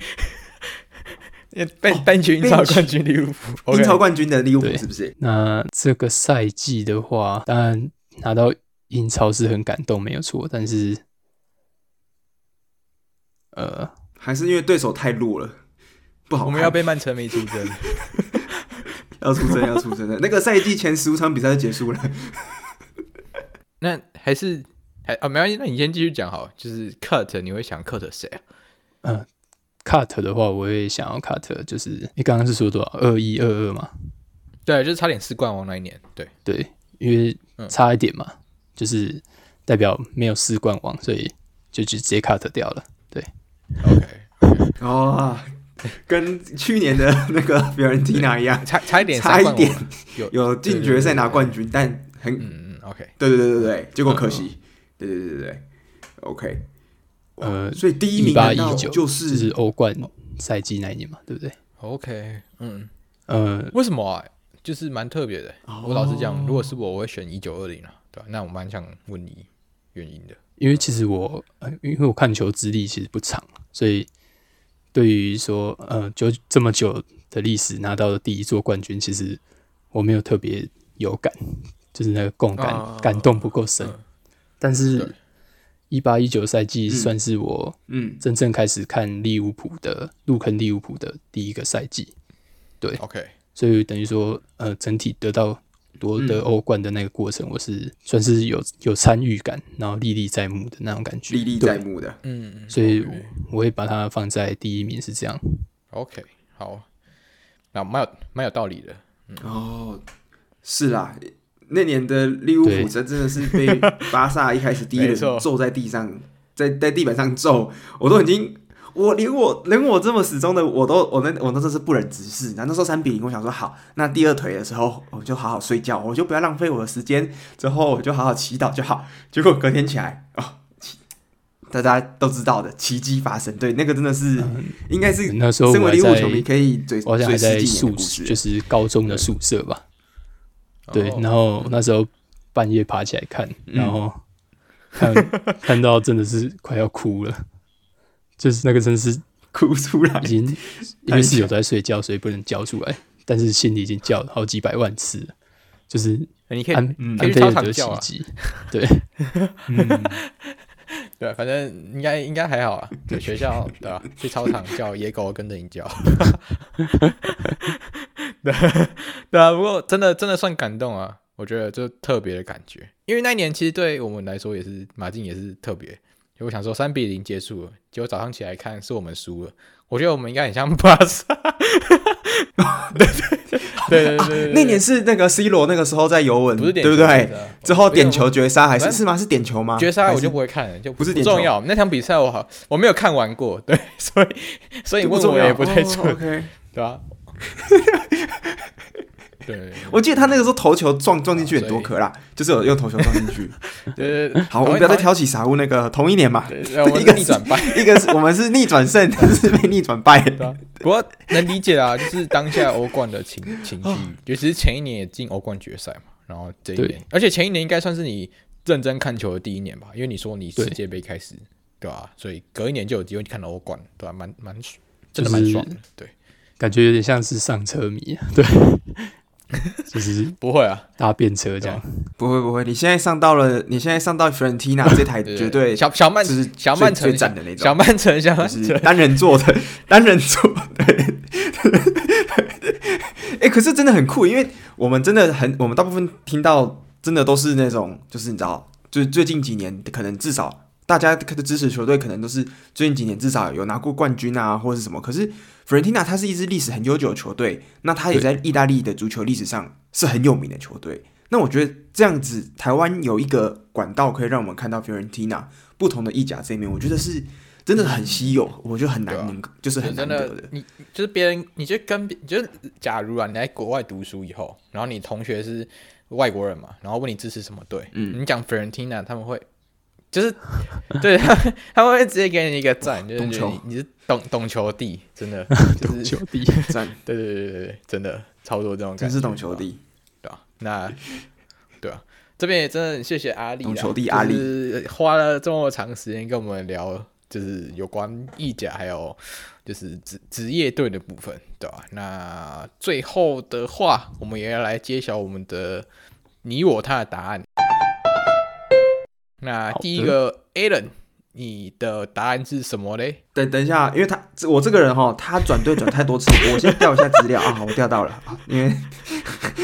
被被英超冠军利物浦，英超冠军的利物浦是不是？那这个赛季的话，当然拿到英超是很感动，没有错。但是，呃，还是因为对手太弱了，不好。我们要被曼城没 出征，要出征要出征的。那个赛季前十五场比赛就结束了。那还是还啊，没关系。那你先继续讲好，就是 cut，你会想 cut 谁啊？嗯。cut 的话，我也想要 cut，就是你刚刚是说多少？二一二二嘛？对，就是差点四冠王那一年。对对，因为差一点嘛，嗯、就是代表没有四冠王，所以就直接 cut 掉了。对，OK，哦，跟去年的那个费伦蒂娜一样，差差一点，差一点有有进决赛拿冠军，但很嗯嗯 OK，对对对对对，结果可惜，对对对对对，OK。呃，所以第一名一九就是欧冠赛季那一年嘛，对不对？OK，嗯，呃，为什么啊？就是蛮特别的。我老实讲，如果是我，我会选一九二零啊，对吧？那我蛮想问你原因的，因为其实我，因为我看球资历其实不长，所以对于说，呃，就这么久的历史拿到的第一座冠军，其实我没有特别有感，就是那个共感感动不够深，但是。一八一九赛季算是我嗯。真正开始看利物浦的入坑利物浦的第一个赛季。对，OK，所以等于说呃整体得到夺得欧冠的那个过程，我是算是有有参与感，然后历历在目的那种感觉，历历在目的。嗯，所以我会把它放在第一名，是这样。OK，好，那蛮有蛮有道理的。嗯、哦，是啦。那年的利物浦真真的是被巴萨一开始第一轮揍 在地上，在在地板上揍，我都已经，我连我连我这么始终的，我都我那我那时候是不忍直视。然后那时候三比零，我想说好，那第二腿的时候我就好好睡觉，我就不要浪费我的时间，之后我就好好祈祷就好。结果隔天起来哦，大家都知道的奇迹发生，对，那个真的是、嗯、应该是那时候身为利物浦球迷可以最我想在宿舍就是高中的宿舍吧。对，然后那时候半夜爬起来看，嗯、然后看 看到真的是快要哭了，就是那个真是哭出来，已经因为室友在睡觉，所以不能叫出来，但是心里已经叫了好几百万次了，就是你可以去操场叫啊，对，嗯，对，反正应该应该还好啊，在学校对吧？去操场叫野狗跟着你叫。对对啊，不过真的真的算感动啊！我觉得就特别的感觉，因为那一年其实对我们来说也是马竞也是特别。就我想说三比零结束了，结果早上起来看是我们输了。我觉得我们应该很像 巴萨。对对对对对，那年是那个 C 罗那个时候在尤文，不是点球对不对？之后点球绝杀还是是吗？是点球吗？绝杀我就不会看了，就不是点重要。那场比赛我好我没有看完过，对，所以所以问我也不太准，对吧？对，我记得他那个时候头球撞撞进去很多颗啦，就是有用头球撞进去。对，好，我们不要再挑起傻物那个同一年嘛，一个逆转败，一个是我们是逆转胜，他是被逆转败。不过能理解啊，就是当下欧冠的情情绪，尤其是前一年也进欧冠决赛嘛，然后这一年，而且前一年应该算是你认真看球的第一年吧，因为你说你世界杯开始，对吧？所以隔一年就有机会看到欧冠，对吧？蛮蛮真的蛮爽的，对。感觉有点像是上车迷，对，就是不会啊，搭便车这样，不会不会。你现在上到了，你现在上到 Fiorentina 这台绝对小小曼就是小曼城站的那种小曼城，小曼城单人座的单人座，对。哎，可是真的很酷，因为我们真的很，我们大部分听到真的都是那种，就是你知道，就是最近几年可能至少。大家的支持球队可能都是最近几年至少有拿过冠军啊，或者是什么。可是弗伦蒂娜它是一支历史很悠久的球队，那它也在意大利的足球历史上是很有名的球队。那我觉得这样子，台湾有一个管道可以让我们看到弗伦蒂娜不同的意甲这一面，我觉得是真的很稀有，我觉得很难能，啊、就是很难得的。你就是别人，你就跟别，就是假如啊，你在国外读书以后，然后你同学是外国人嘛，然后问你支持什么队，嗯，你讲弗伦蒂娜，他们会。就是，对他，他们会直接给你一个赞，就是你你是懂懂球帝，真的，懂球帝赞，对对对对对，真的超多这种感觉，真是懂球帝，对吧？那，对啊，这边也真的很谢谢阿力，懂球帝阿力，花了这么长时间跟我们聊，就是有关意甲还有就是职职业队的部分，对吧？那最后的话，我们也要来揭晓我们的你我他的答案。那第一个 Alan，你的答案是什么嘞？等等一下，因为他我这个人哈，他转队转太多次，我先调一下资料啊。我调到了，因为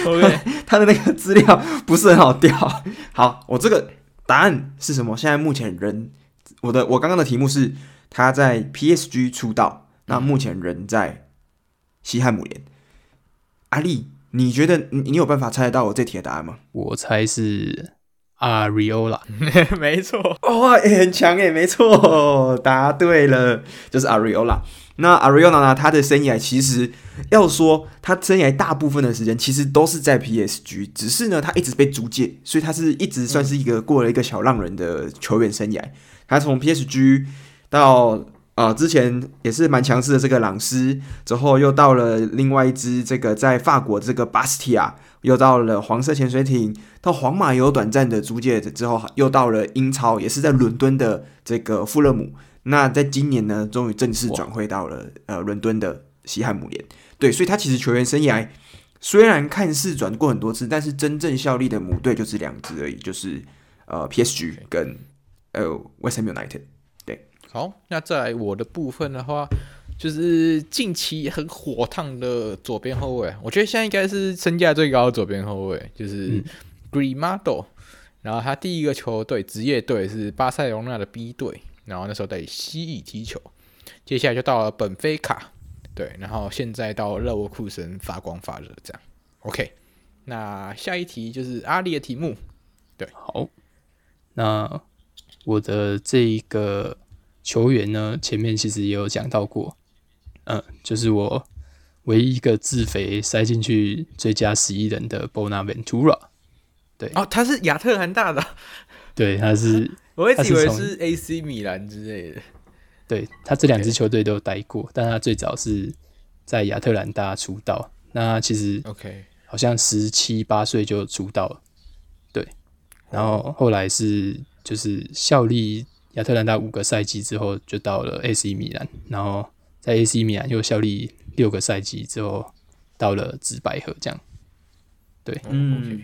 OK 他的那个资料不是很好调。好，我这个答案是什么？现在目前人，我的我刚刚的题目是他在 PSG 出道，那目前人在西汉姆联。阿力，你觉得你你有办法猜得到我这题的答案吗？我猜是。Areola，没错，哇、哦，很强诶，没错，答对了，就是 Areola。那 Areola 呢？他的生涯其实要说，他生涯大部分的时间其实都是在 PSG，只是呢，他一直被租借，所以他是一直算是一个过了一个小浪人的球员生涯。他从 PSG 到啊、呃，之前也是蛮强势的这个朗斯，之后又到了另外一支这个在法国这个巴斯蒂亚。又到了黄色潜水艇，到皇马有短暂的租借之后，又到了英超，也是在伦敦的这个富勒姆。那在今年呢，终于正式转会到了呃伦敦的西汉姆联。对，所以他其实球员生涯虽然看似转过很多次，但是真正效力的母队就是两支而已，就是呃 PSG 跟呃 West Ham United。对，好，那在我的部分的话，就是近期很火烫的左边后卫，我觉得现在应该是身价最高的左边后卫，就是 Grimado、嗯。然后他第一个球队职业队是巴塞罗那的 B 队，然后那时候在西乙踢球，接下来就到了本菲卡，对，然后现在到勒沃库森发光发热这样。OK，那下一题就是阿里的题目，对，好，那我的这一个球员呢，前面其实也有讲到过，嗯，就是我唯一一个自肥塞进去最佳十一人的 Bonaventura。对哦，他是亚特兰大的，对，他是，我一直以为是 AC 米兰之类的。对，他这两支球队都有待过，但他最早是在亚特兰大出道。那其实 OK，好像十七八岁就出道了。对，然后后来是就是效力亚特兰大五个赛季之后，就到了 AC 米兰，然后在 AC 米兰又效力六个赛季之后，到了紫百合这样。对，嗯。Okay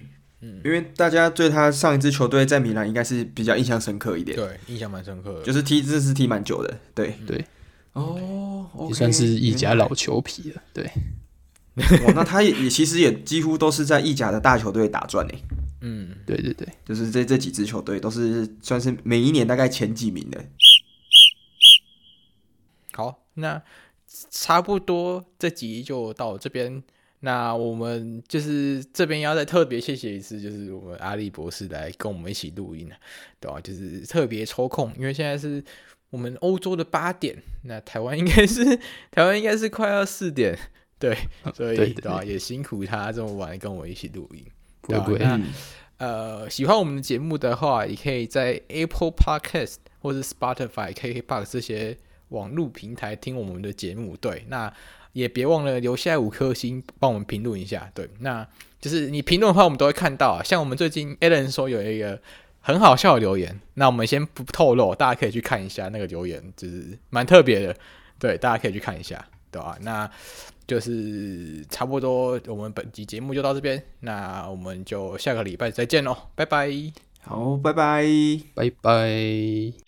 因为大家对他上一支球队在米兰应该是比较印象深刻一点，对，印象蛮深刻的，就是踢这是踢蛮久的，对对，哦，也算是意甲老球皮了，对。哇，那他也也其实也几乎都是在意甲的大球队打转呢，嗯，对对对，就是这这几支球队都是算是每一年大概前几名的。好，那差不多这集就到这边。那我们就是这边要再特别谢谢一次，就是我们阿力博士来跟我们一起录音，对吧？就是特别抽空，因为现在是我们欧洲的八点，那台湾应该是台湾应该是快要四点，对，所以对吧？也辛苦他这么晚跟我们一起录音，对吧？那呃，喜欢我们的节目的话，也可以在 Apple Podcast 或者 Spotify、KKBOX 这些网络平台听我们的节目，对，那。也别忘了留下五颗星，帮我们评论一下。对，那就是你评论的话，我们都会看到啊。像我们最近 Alan 说有一个很好笑的留言，那我们先不透露，大家可以去看一下那个留言，就是蛮特别的。对，大家可以去看一下，对吧？那就是差不多，我们本集节目就到这边，那我们就下个礼拜再见喽，拜拜。好，拜拜，拜拜。